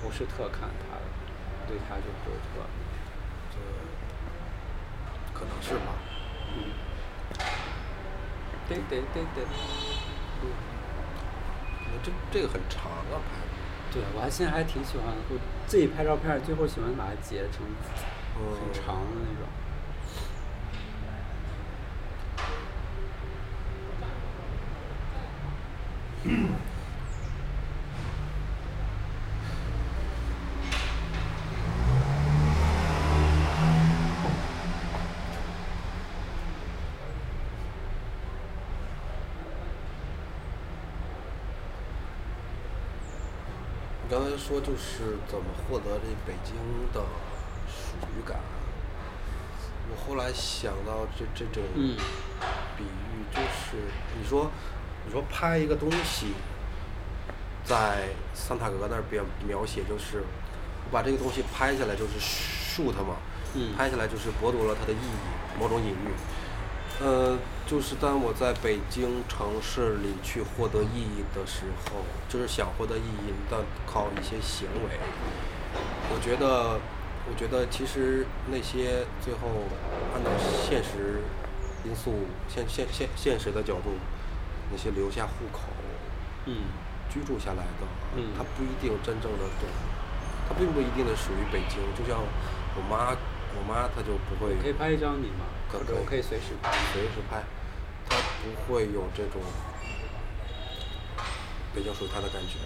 不是特看他的，对他就不是特，这可能是吧。嗯，对对对对，这这个很长啊，拍。对我还现在还挺喜欢的，我自己拍照片，最后喜欢把它截成很嗯长的那种。你刚才说就是怎么获得这北京的属于感？我后来想到这这种比喻，就是你说。你说拍一个东西，在桑塔格那儿描描写，就是我把这个东西拍下来，就是 shoot 嘛，嗯拍下来就是剥夺了它的意义，某种隐喻。呃，就是当我在北京城市里去获得意义的时候，就是想获得意义，但靠一些行为。我觉得，我觉得其实那些最后按照现实因素、现现现现实的角度，那些留下户口、嗯居住下来的，嗯他不一定真正的懂，他并不一定的属于北京。就像我妈，我妈她就不会可以拍一张你吗？可或者我可以随时拍。随时拍，他不会有这种北京属于他的感觉。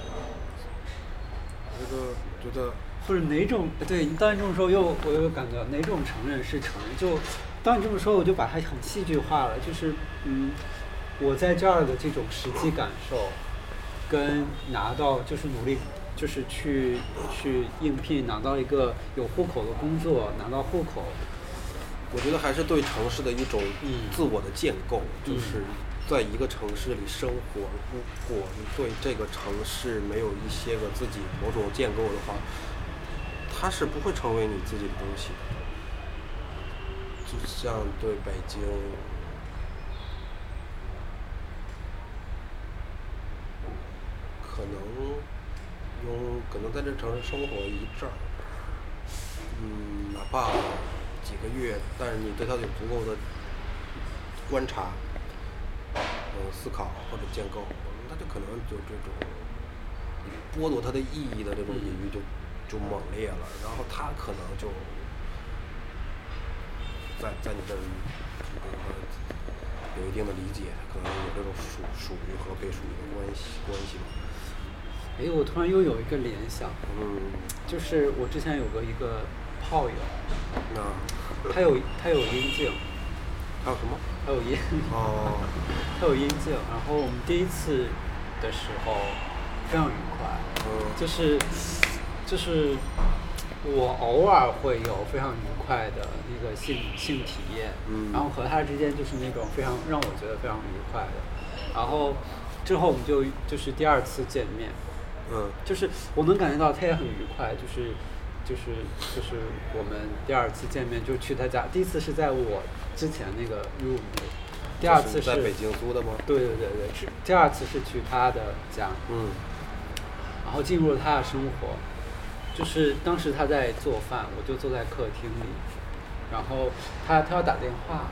我觉得，觉得或者哪种对？当你这么说，又我又感觉哪种承认是承认？就当你这么说，我就把它很戏剧化了。就是嗯，我在这儿的这种实际感受，跟拿到就是努力，就是去去应聘拿到一个有户口的工作，拿到户口，我觉得还是对城市的一种嗯自我的建构，嗯就是在一个城市里生活，如果你对这个城市没有一些个自己某种建构的话，它是不会成为你自己的东西的。就像对北京，可能用可能在这城市生活一阵儿，嗯，哪怕几个月，但是你对它有足够的观察、嗯思考或者建构，那就可能就这种剥夺它的意义的这种隐喻就就猛烈了，然后它可能就在在你这儿，有一定的理解，可能有这种属属于和被属于的关系关系吧。哎，我突然又有一个联想，嗯，就是我之前有个一个炮友，那他有他有阴茎，还有什么？他有阴。哦，他有阴茎，然后我们第一次的时候非常愉快，嗯。就是就是我偶尔会有非常愉快的那个性性体验，嗯。然后和他之间就是那种非常让我觉得非常愉快的，然后之后我们就就是第二次见面，嗯。就是我能感觉到他也很愉快，就是就是就是我们第二次见面就去他家，第一次是在我之前那个 room 里，第二次这是在北京租的吗？对对对对，是第二次是去他的家，嗯。然后进入了他的生活，就是当时他在做饭，我就坐在客厅里，然后他他要打电话，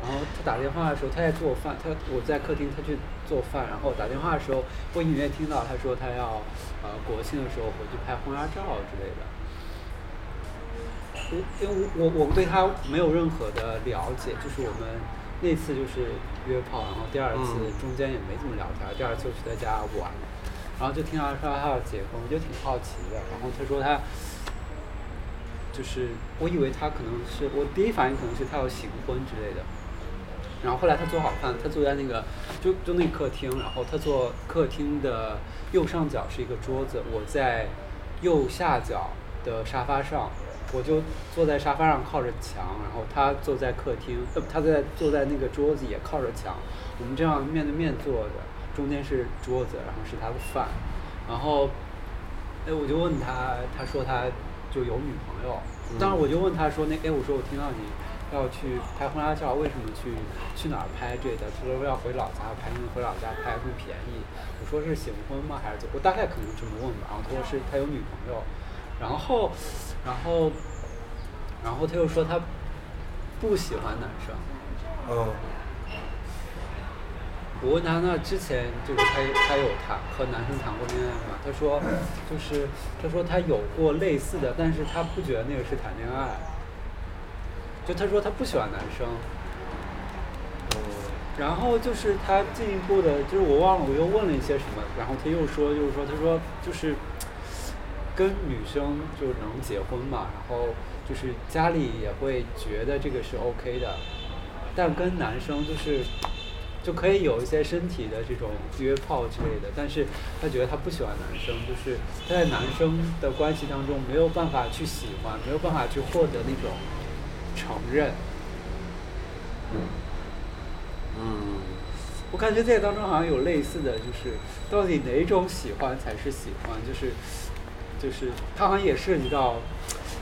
然后他打电话的时候他在做饭，他我在客厅他去做饭，然后打电话的时候我隐约听到他说他要呃国庆的时候回去拍婚纱照之类的。因因为我我对他没有任何的了解，就是我们那次就是约炮，然后第二次嗯中间也没怎么聊天，第二次就去他家玩，然后就听到他说他要结婚，我就挺好奇的。然后他说他就是我以为他可能是我第一反应可能是他要行婚之类的，然后后来他做好饭，他坐在那个就就那客厅，然后他坐客厅的右上角是一个桌子，我在右下角的沙发上，我就坐在沙发上靠着墙，然后他坐在客厅，呃，他在坐在那个桌子也靠着墙，我们这样面对面坐着，中间是桌子，然后是他的饭，然后，哎，我就问他，他说他就有女朋友，当时我就问他说，那哎，我说我听到你要去拍婚纱照，为什么去去哪儿拍这个？他说要回老家拍，因为回老家拍更便宜。我说是行婚吗？还是怎么？我大概可能这么问吧。然后他说是他有女朋友，然后，然后，然后他又说他不喜欢男生。嗯我问他那之前就是他他有谈和男生谈过恋爱吗？他说就是他说他有过类似的，但是他不觉得那个是谈恋爱。就他说他不喜欢男生，嗯然后就是他进一步的，就是我忘了我又问了一些什么，然后他又说就是说他说就是跟女生就能结婚嘛，然后就是家里也会觉得这个是 OK 的，但跟男生就是就可以有一些身体的这种约炮之类的，但是他觉得他不喜欢男生，就是他在男生的关系当中没有办法去喜欢，没有办法去获得那种承认。嗯，我感觉这个当中好像有类似的就是，到底哪种喜欢才是喜欢？就是，就是它好像也涉及到，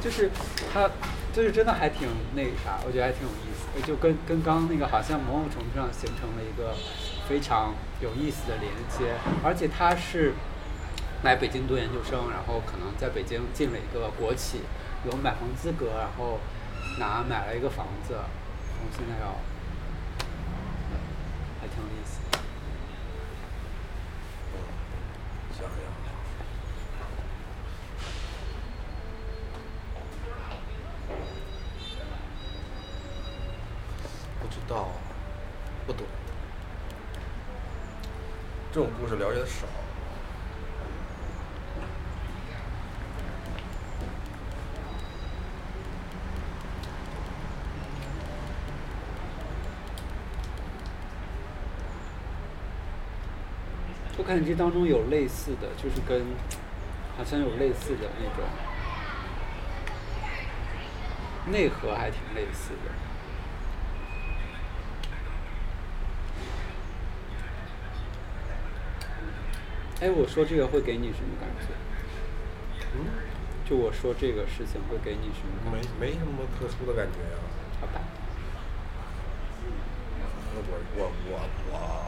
就是它就是真的还挺那个啥，我觉得还挺有意思，就跟跟刚刚那个好像某种程度上形成了一个非常有意思的连接，而且他是来北京读研究生，然后可能在北京进了一个国企，有买房资格，然后哪买了一个房子，然后现在要。还挺有意思。想想，不知道，不懂，这种故事了解的少。我感觉这当中有类似的，就是跟好像有类似的那种内核，还挺类似的。哎，我说这个会给你什么感觉？嗯，就我说这个事情会给你什么感没觉？没什么特殊的感觉呀、好吧。我我我我我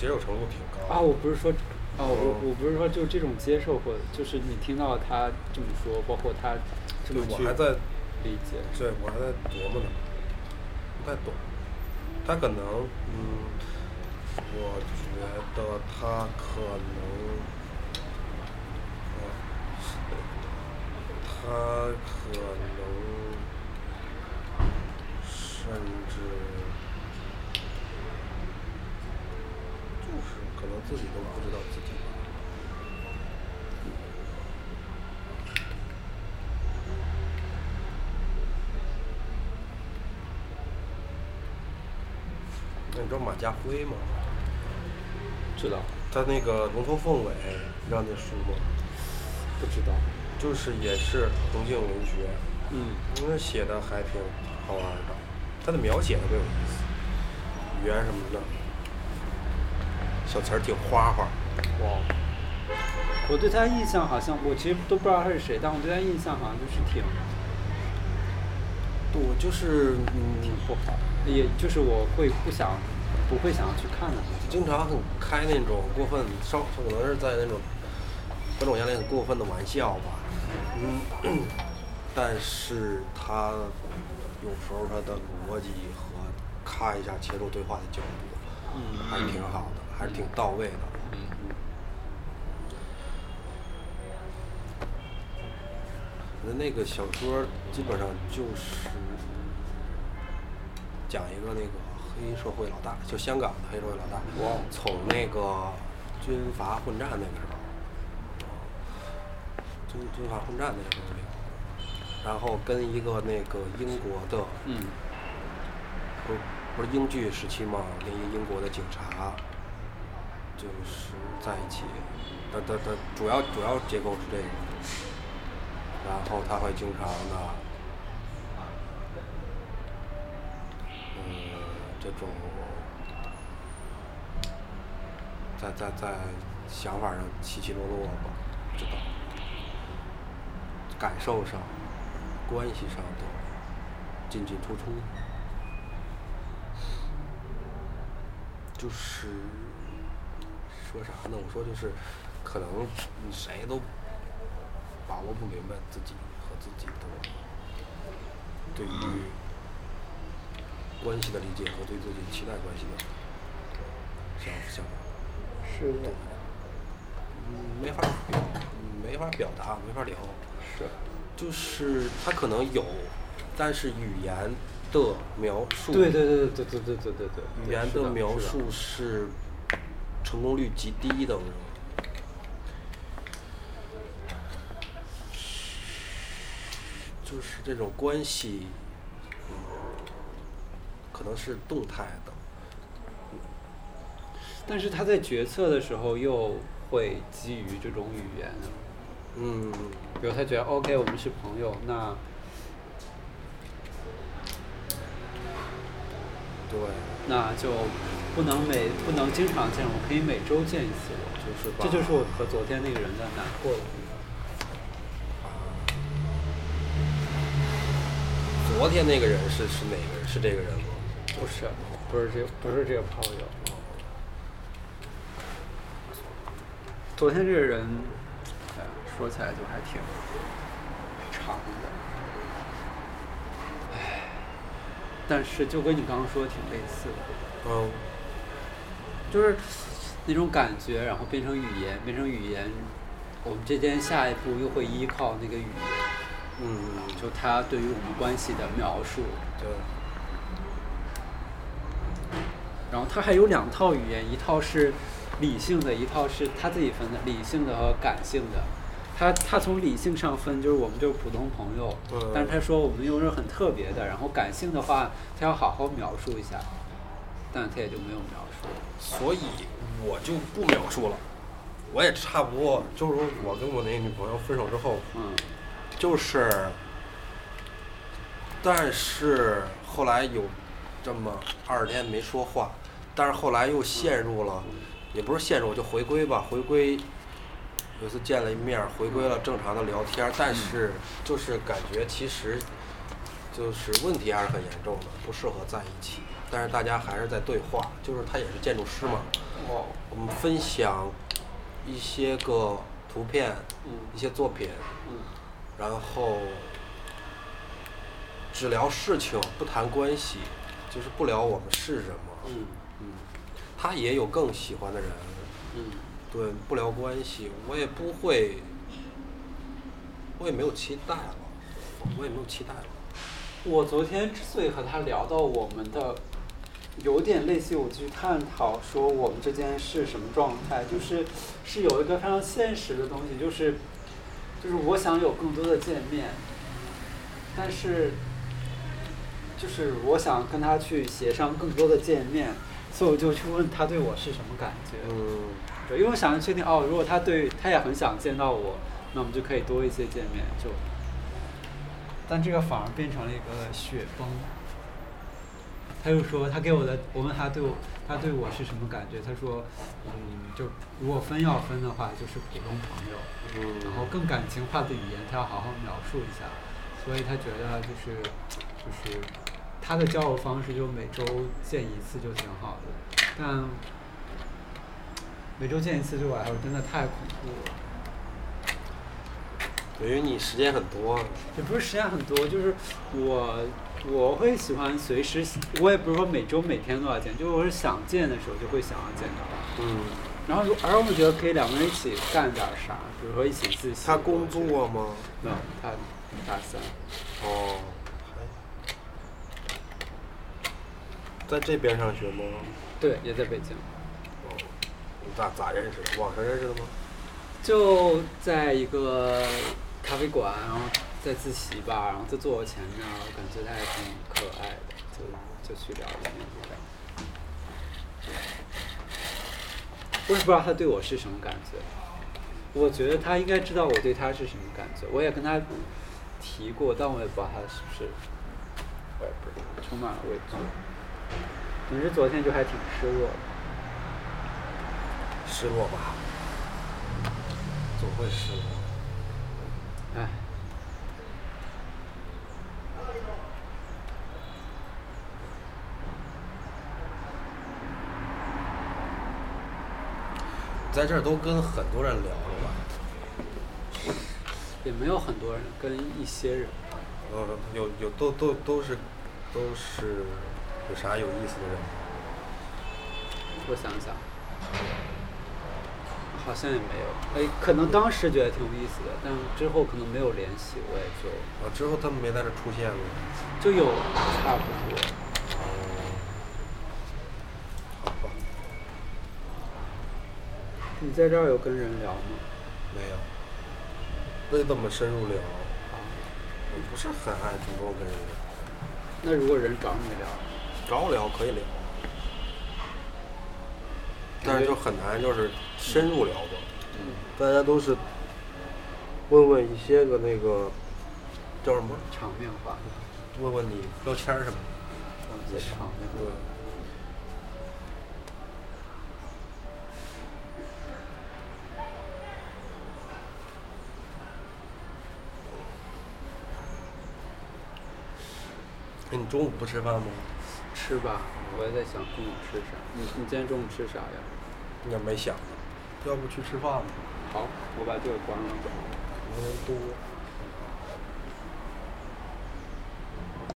接受程度挺高。啊，我不是说，啊，我我不是说就这种接受或就是你听到他这么说，包括他这么去我还在理解。对，我还在琢磨呢，不太懂。他可能，嗯，我觉得他可能，呃，他可能，甚至，就是可能自己都不知道自己。那你知道马家辉吗？知道？他那个《龙头凤尾》，你知道那书吗？不知道。就是也是重庆文学，嗯那写的还挺好玩的，他的描写特别有意思，语言什么的，小词儿挺花花。哇。我对他印象好像，我其实都不知道他是谁，但我对他印象好像就是挺对，我就是挺嗯，不好，也就是我会不想不会想要去看的。经常很开那种过分，稍可能是在那种观众眼里很过分的玩笑吧。嗯，但是他有时候他的逻辑和看一下切入对话的角度，嗯还是挺好的，还是挺到位的。嗯那那个小说基本上就是讲一个那个黑社会老大，就香港的黑社会老大，从那个军阀混战那个时候，军军阀混战那个时候，然后跟一个那个英国的，嗯不是不是英剧时期嘛，跟一个英国的警察，就是在一起，他他他主要主要结构是这个，然后他会经常的，嗯，这种，在在在想法上起起落落吧，不知道，感受上、关系上都进进出出。就是说啥呢？我说就是，可能你谁都把握不明白自己和自己的对于关系的理解和对自己期待关系的想想法，是的，嗯没法表，没法表达，没法聊。是。就是他可能有，但是语言的描述，对对对对对对对对对对。语言的描述是成功率极低的，我认为。就是这种关系，嗯，可能是动态的，但是他在决策的时候又会基于这种语言，嗯，比如他觉得 OK，我们是朋友，那对，那就不能每不能经常见，我可以每周见一次我，就是把这就是我和昨天那个人的难过的地方。昨天那个人是是哪个人？是这个人吗？不是，不是这不是这个朋友。昨天这个人，哎，说起来就还挺长的，唉，但是就跟你刚刚说的挺类似的，嗯，就是那种感觉，然后变成语言，变成语言，我们之间下一步又会依靠那个语言，嗯，就他对于我们关系的描述，就，然后它还有两套语言，一套是理性的，一套是他自己分的，理性的和感性的。他他从理性上分，就是我们就是普通朋友，嗯但是他说我们又是很特别的。然后感性的话，他要好好描述一下，但他也就没有描述。所以我就不描述了。我也差不多，就是说我跟我那个女朋友分手之后，嗯就是，但是后来有这么二十天没说话，但是后来又陷入了，也不是陷入，就回归吧，回归。有一次见了一面儿，回归了正常的聊天儿，但是就是感觉其实就是问题还是很严重的，不适合在一起。但是大家还是在对话，就是他也是建筑师嘛，哦，我们分享一些个图片，嗯一些作品，嗯然后只聊事情，不谈关系，就是不聊我们是什么。嗯嗯，他也有更喜欢的人，嗯对，不聊关系，我也不会，我也没有期待了，我也没有期待了。我昨天之所以和他聊到我们的，有点类似于我去探讨说我们之间是什么状态，就是是有一个非常现实的东西，就是就是我想有更多的见面，但是就是我想跟他去协商更多的见面，所以我就去问他对我是什么感觉。嗯，对，因为我想确定哦，如果他对他也很想见到我，那我们就可以多一些见面。就，但这个反而变成了一个雪崩。他又说，他给我的，我问他对我，他对我是什么感觉？他说，嗯，就如果分要分的话，就是普通朋友。嗯然后更感情化的语言，他要好好描述一下。所以他觉得就是就是他的交友方式就每周见一次就挺好的，但每周见一次对我来说真的太恐怖了。等于你时间很多，也不是时间很多，就是我我会喜欢随时，我也不是说每周每天都要见，就是我是想见的时候就会想要见到他。嗯，然后如而我觉得可以两个人一起干点啥，比如说一起自习。他工作吗？没有，他大三。哦，在这边上学吗？对，也在北京。哦，你咋咋认识的？网上认识的吗？就在一个咖啡馆，然后在自习吧，然后他坐我前面，我感觉他还挺可爱的，就就去聊天这样。我也不知道他对我是什么感觉，我觉得他应该知道我对他是什么感觉，我也跟他提过，但我也不知道他是不是，我也不知道，充满了畏惧。总之昨天就还挺失落的。失落吧，总会失落。唉，在这儿都跟很多人聊了吧？也没有很多人，跟一些人。呃，有有都都都是都是有啥有意思的人？我想想，好像也没有。哎，可能当时觉得挺有意思的，但之后可能没有联系，我也就啊，之后他们没在这出现过。就有差不多。哦，好吧，你在这儿有跟人聊吗？没有，没怎么深入聊。啊，我不是很爱主动跟人聊，那如果人找你聊，找我聊可以聊。但是就很难就是深入聊过。大家都是问问一些个那个叫什么？场面话，问问你标签儿什么？一些场面对。哎，你中午不吃饭吗？吃吧，我也在想中午吃啥。你你今天中午吃啥呀？应该没想呢。要不去吃饭吧？好，我把这个关了。人多。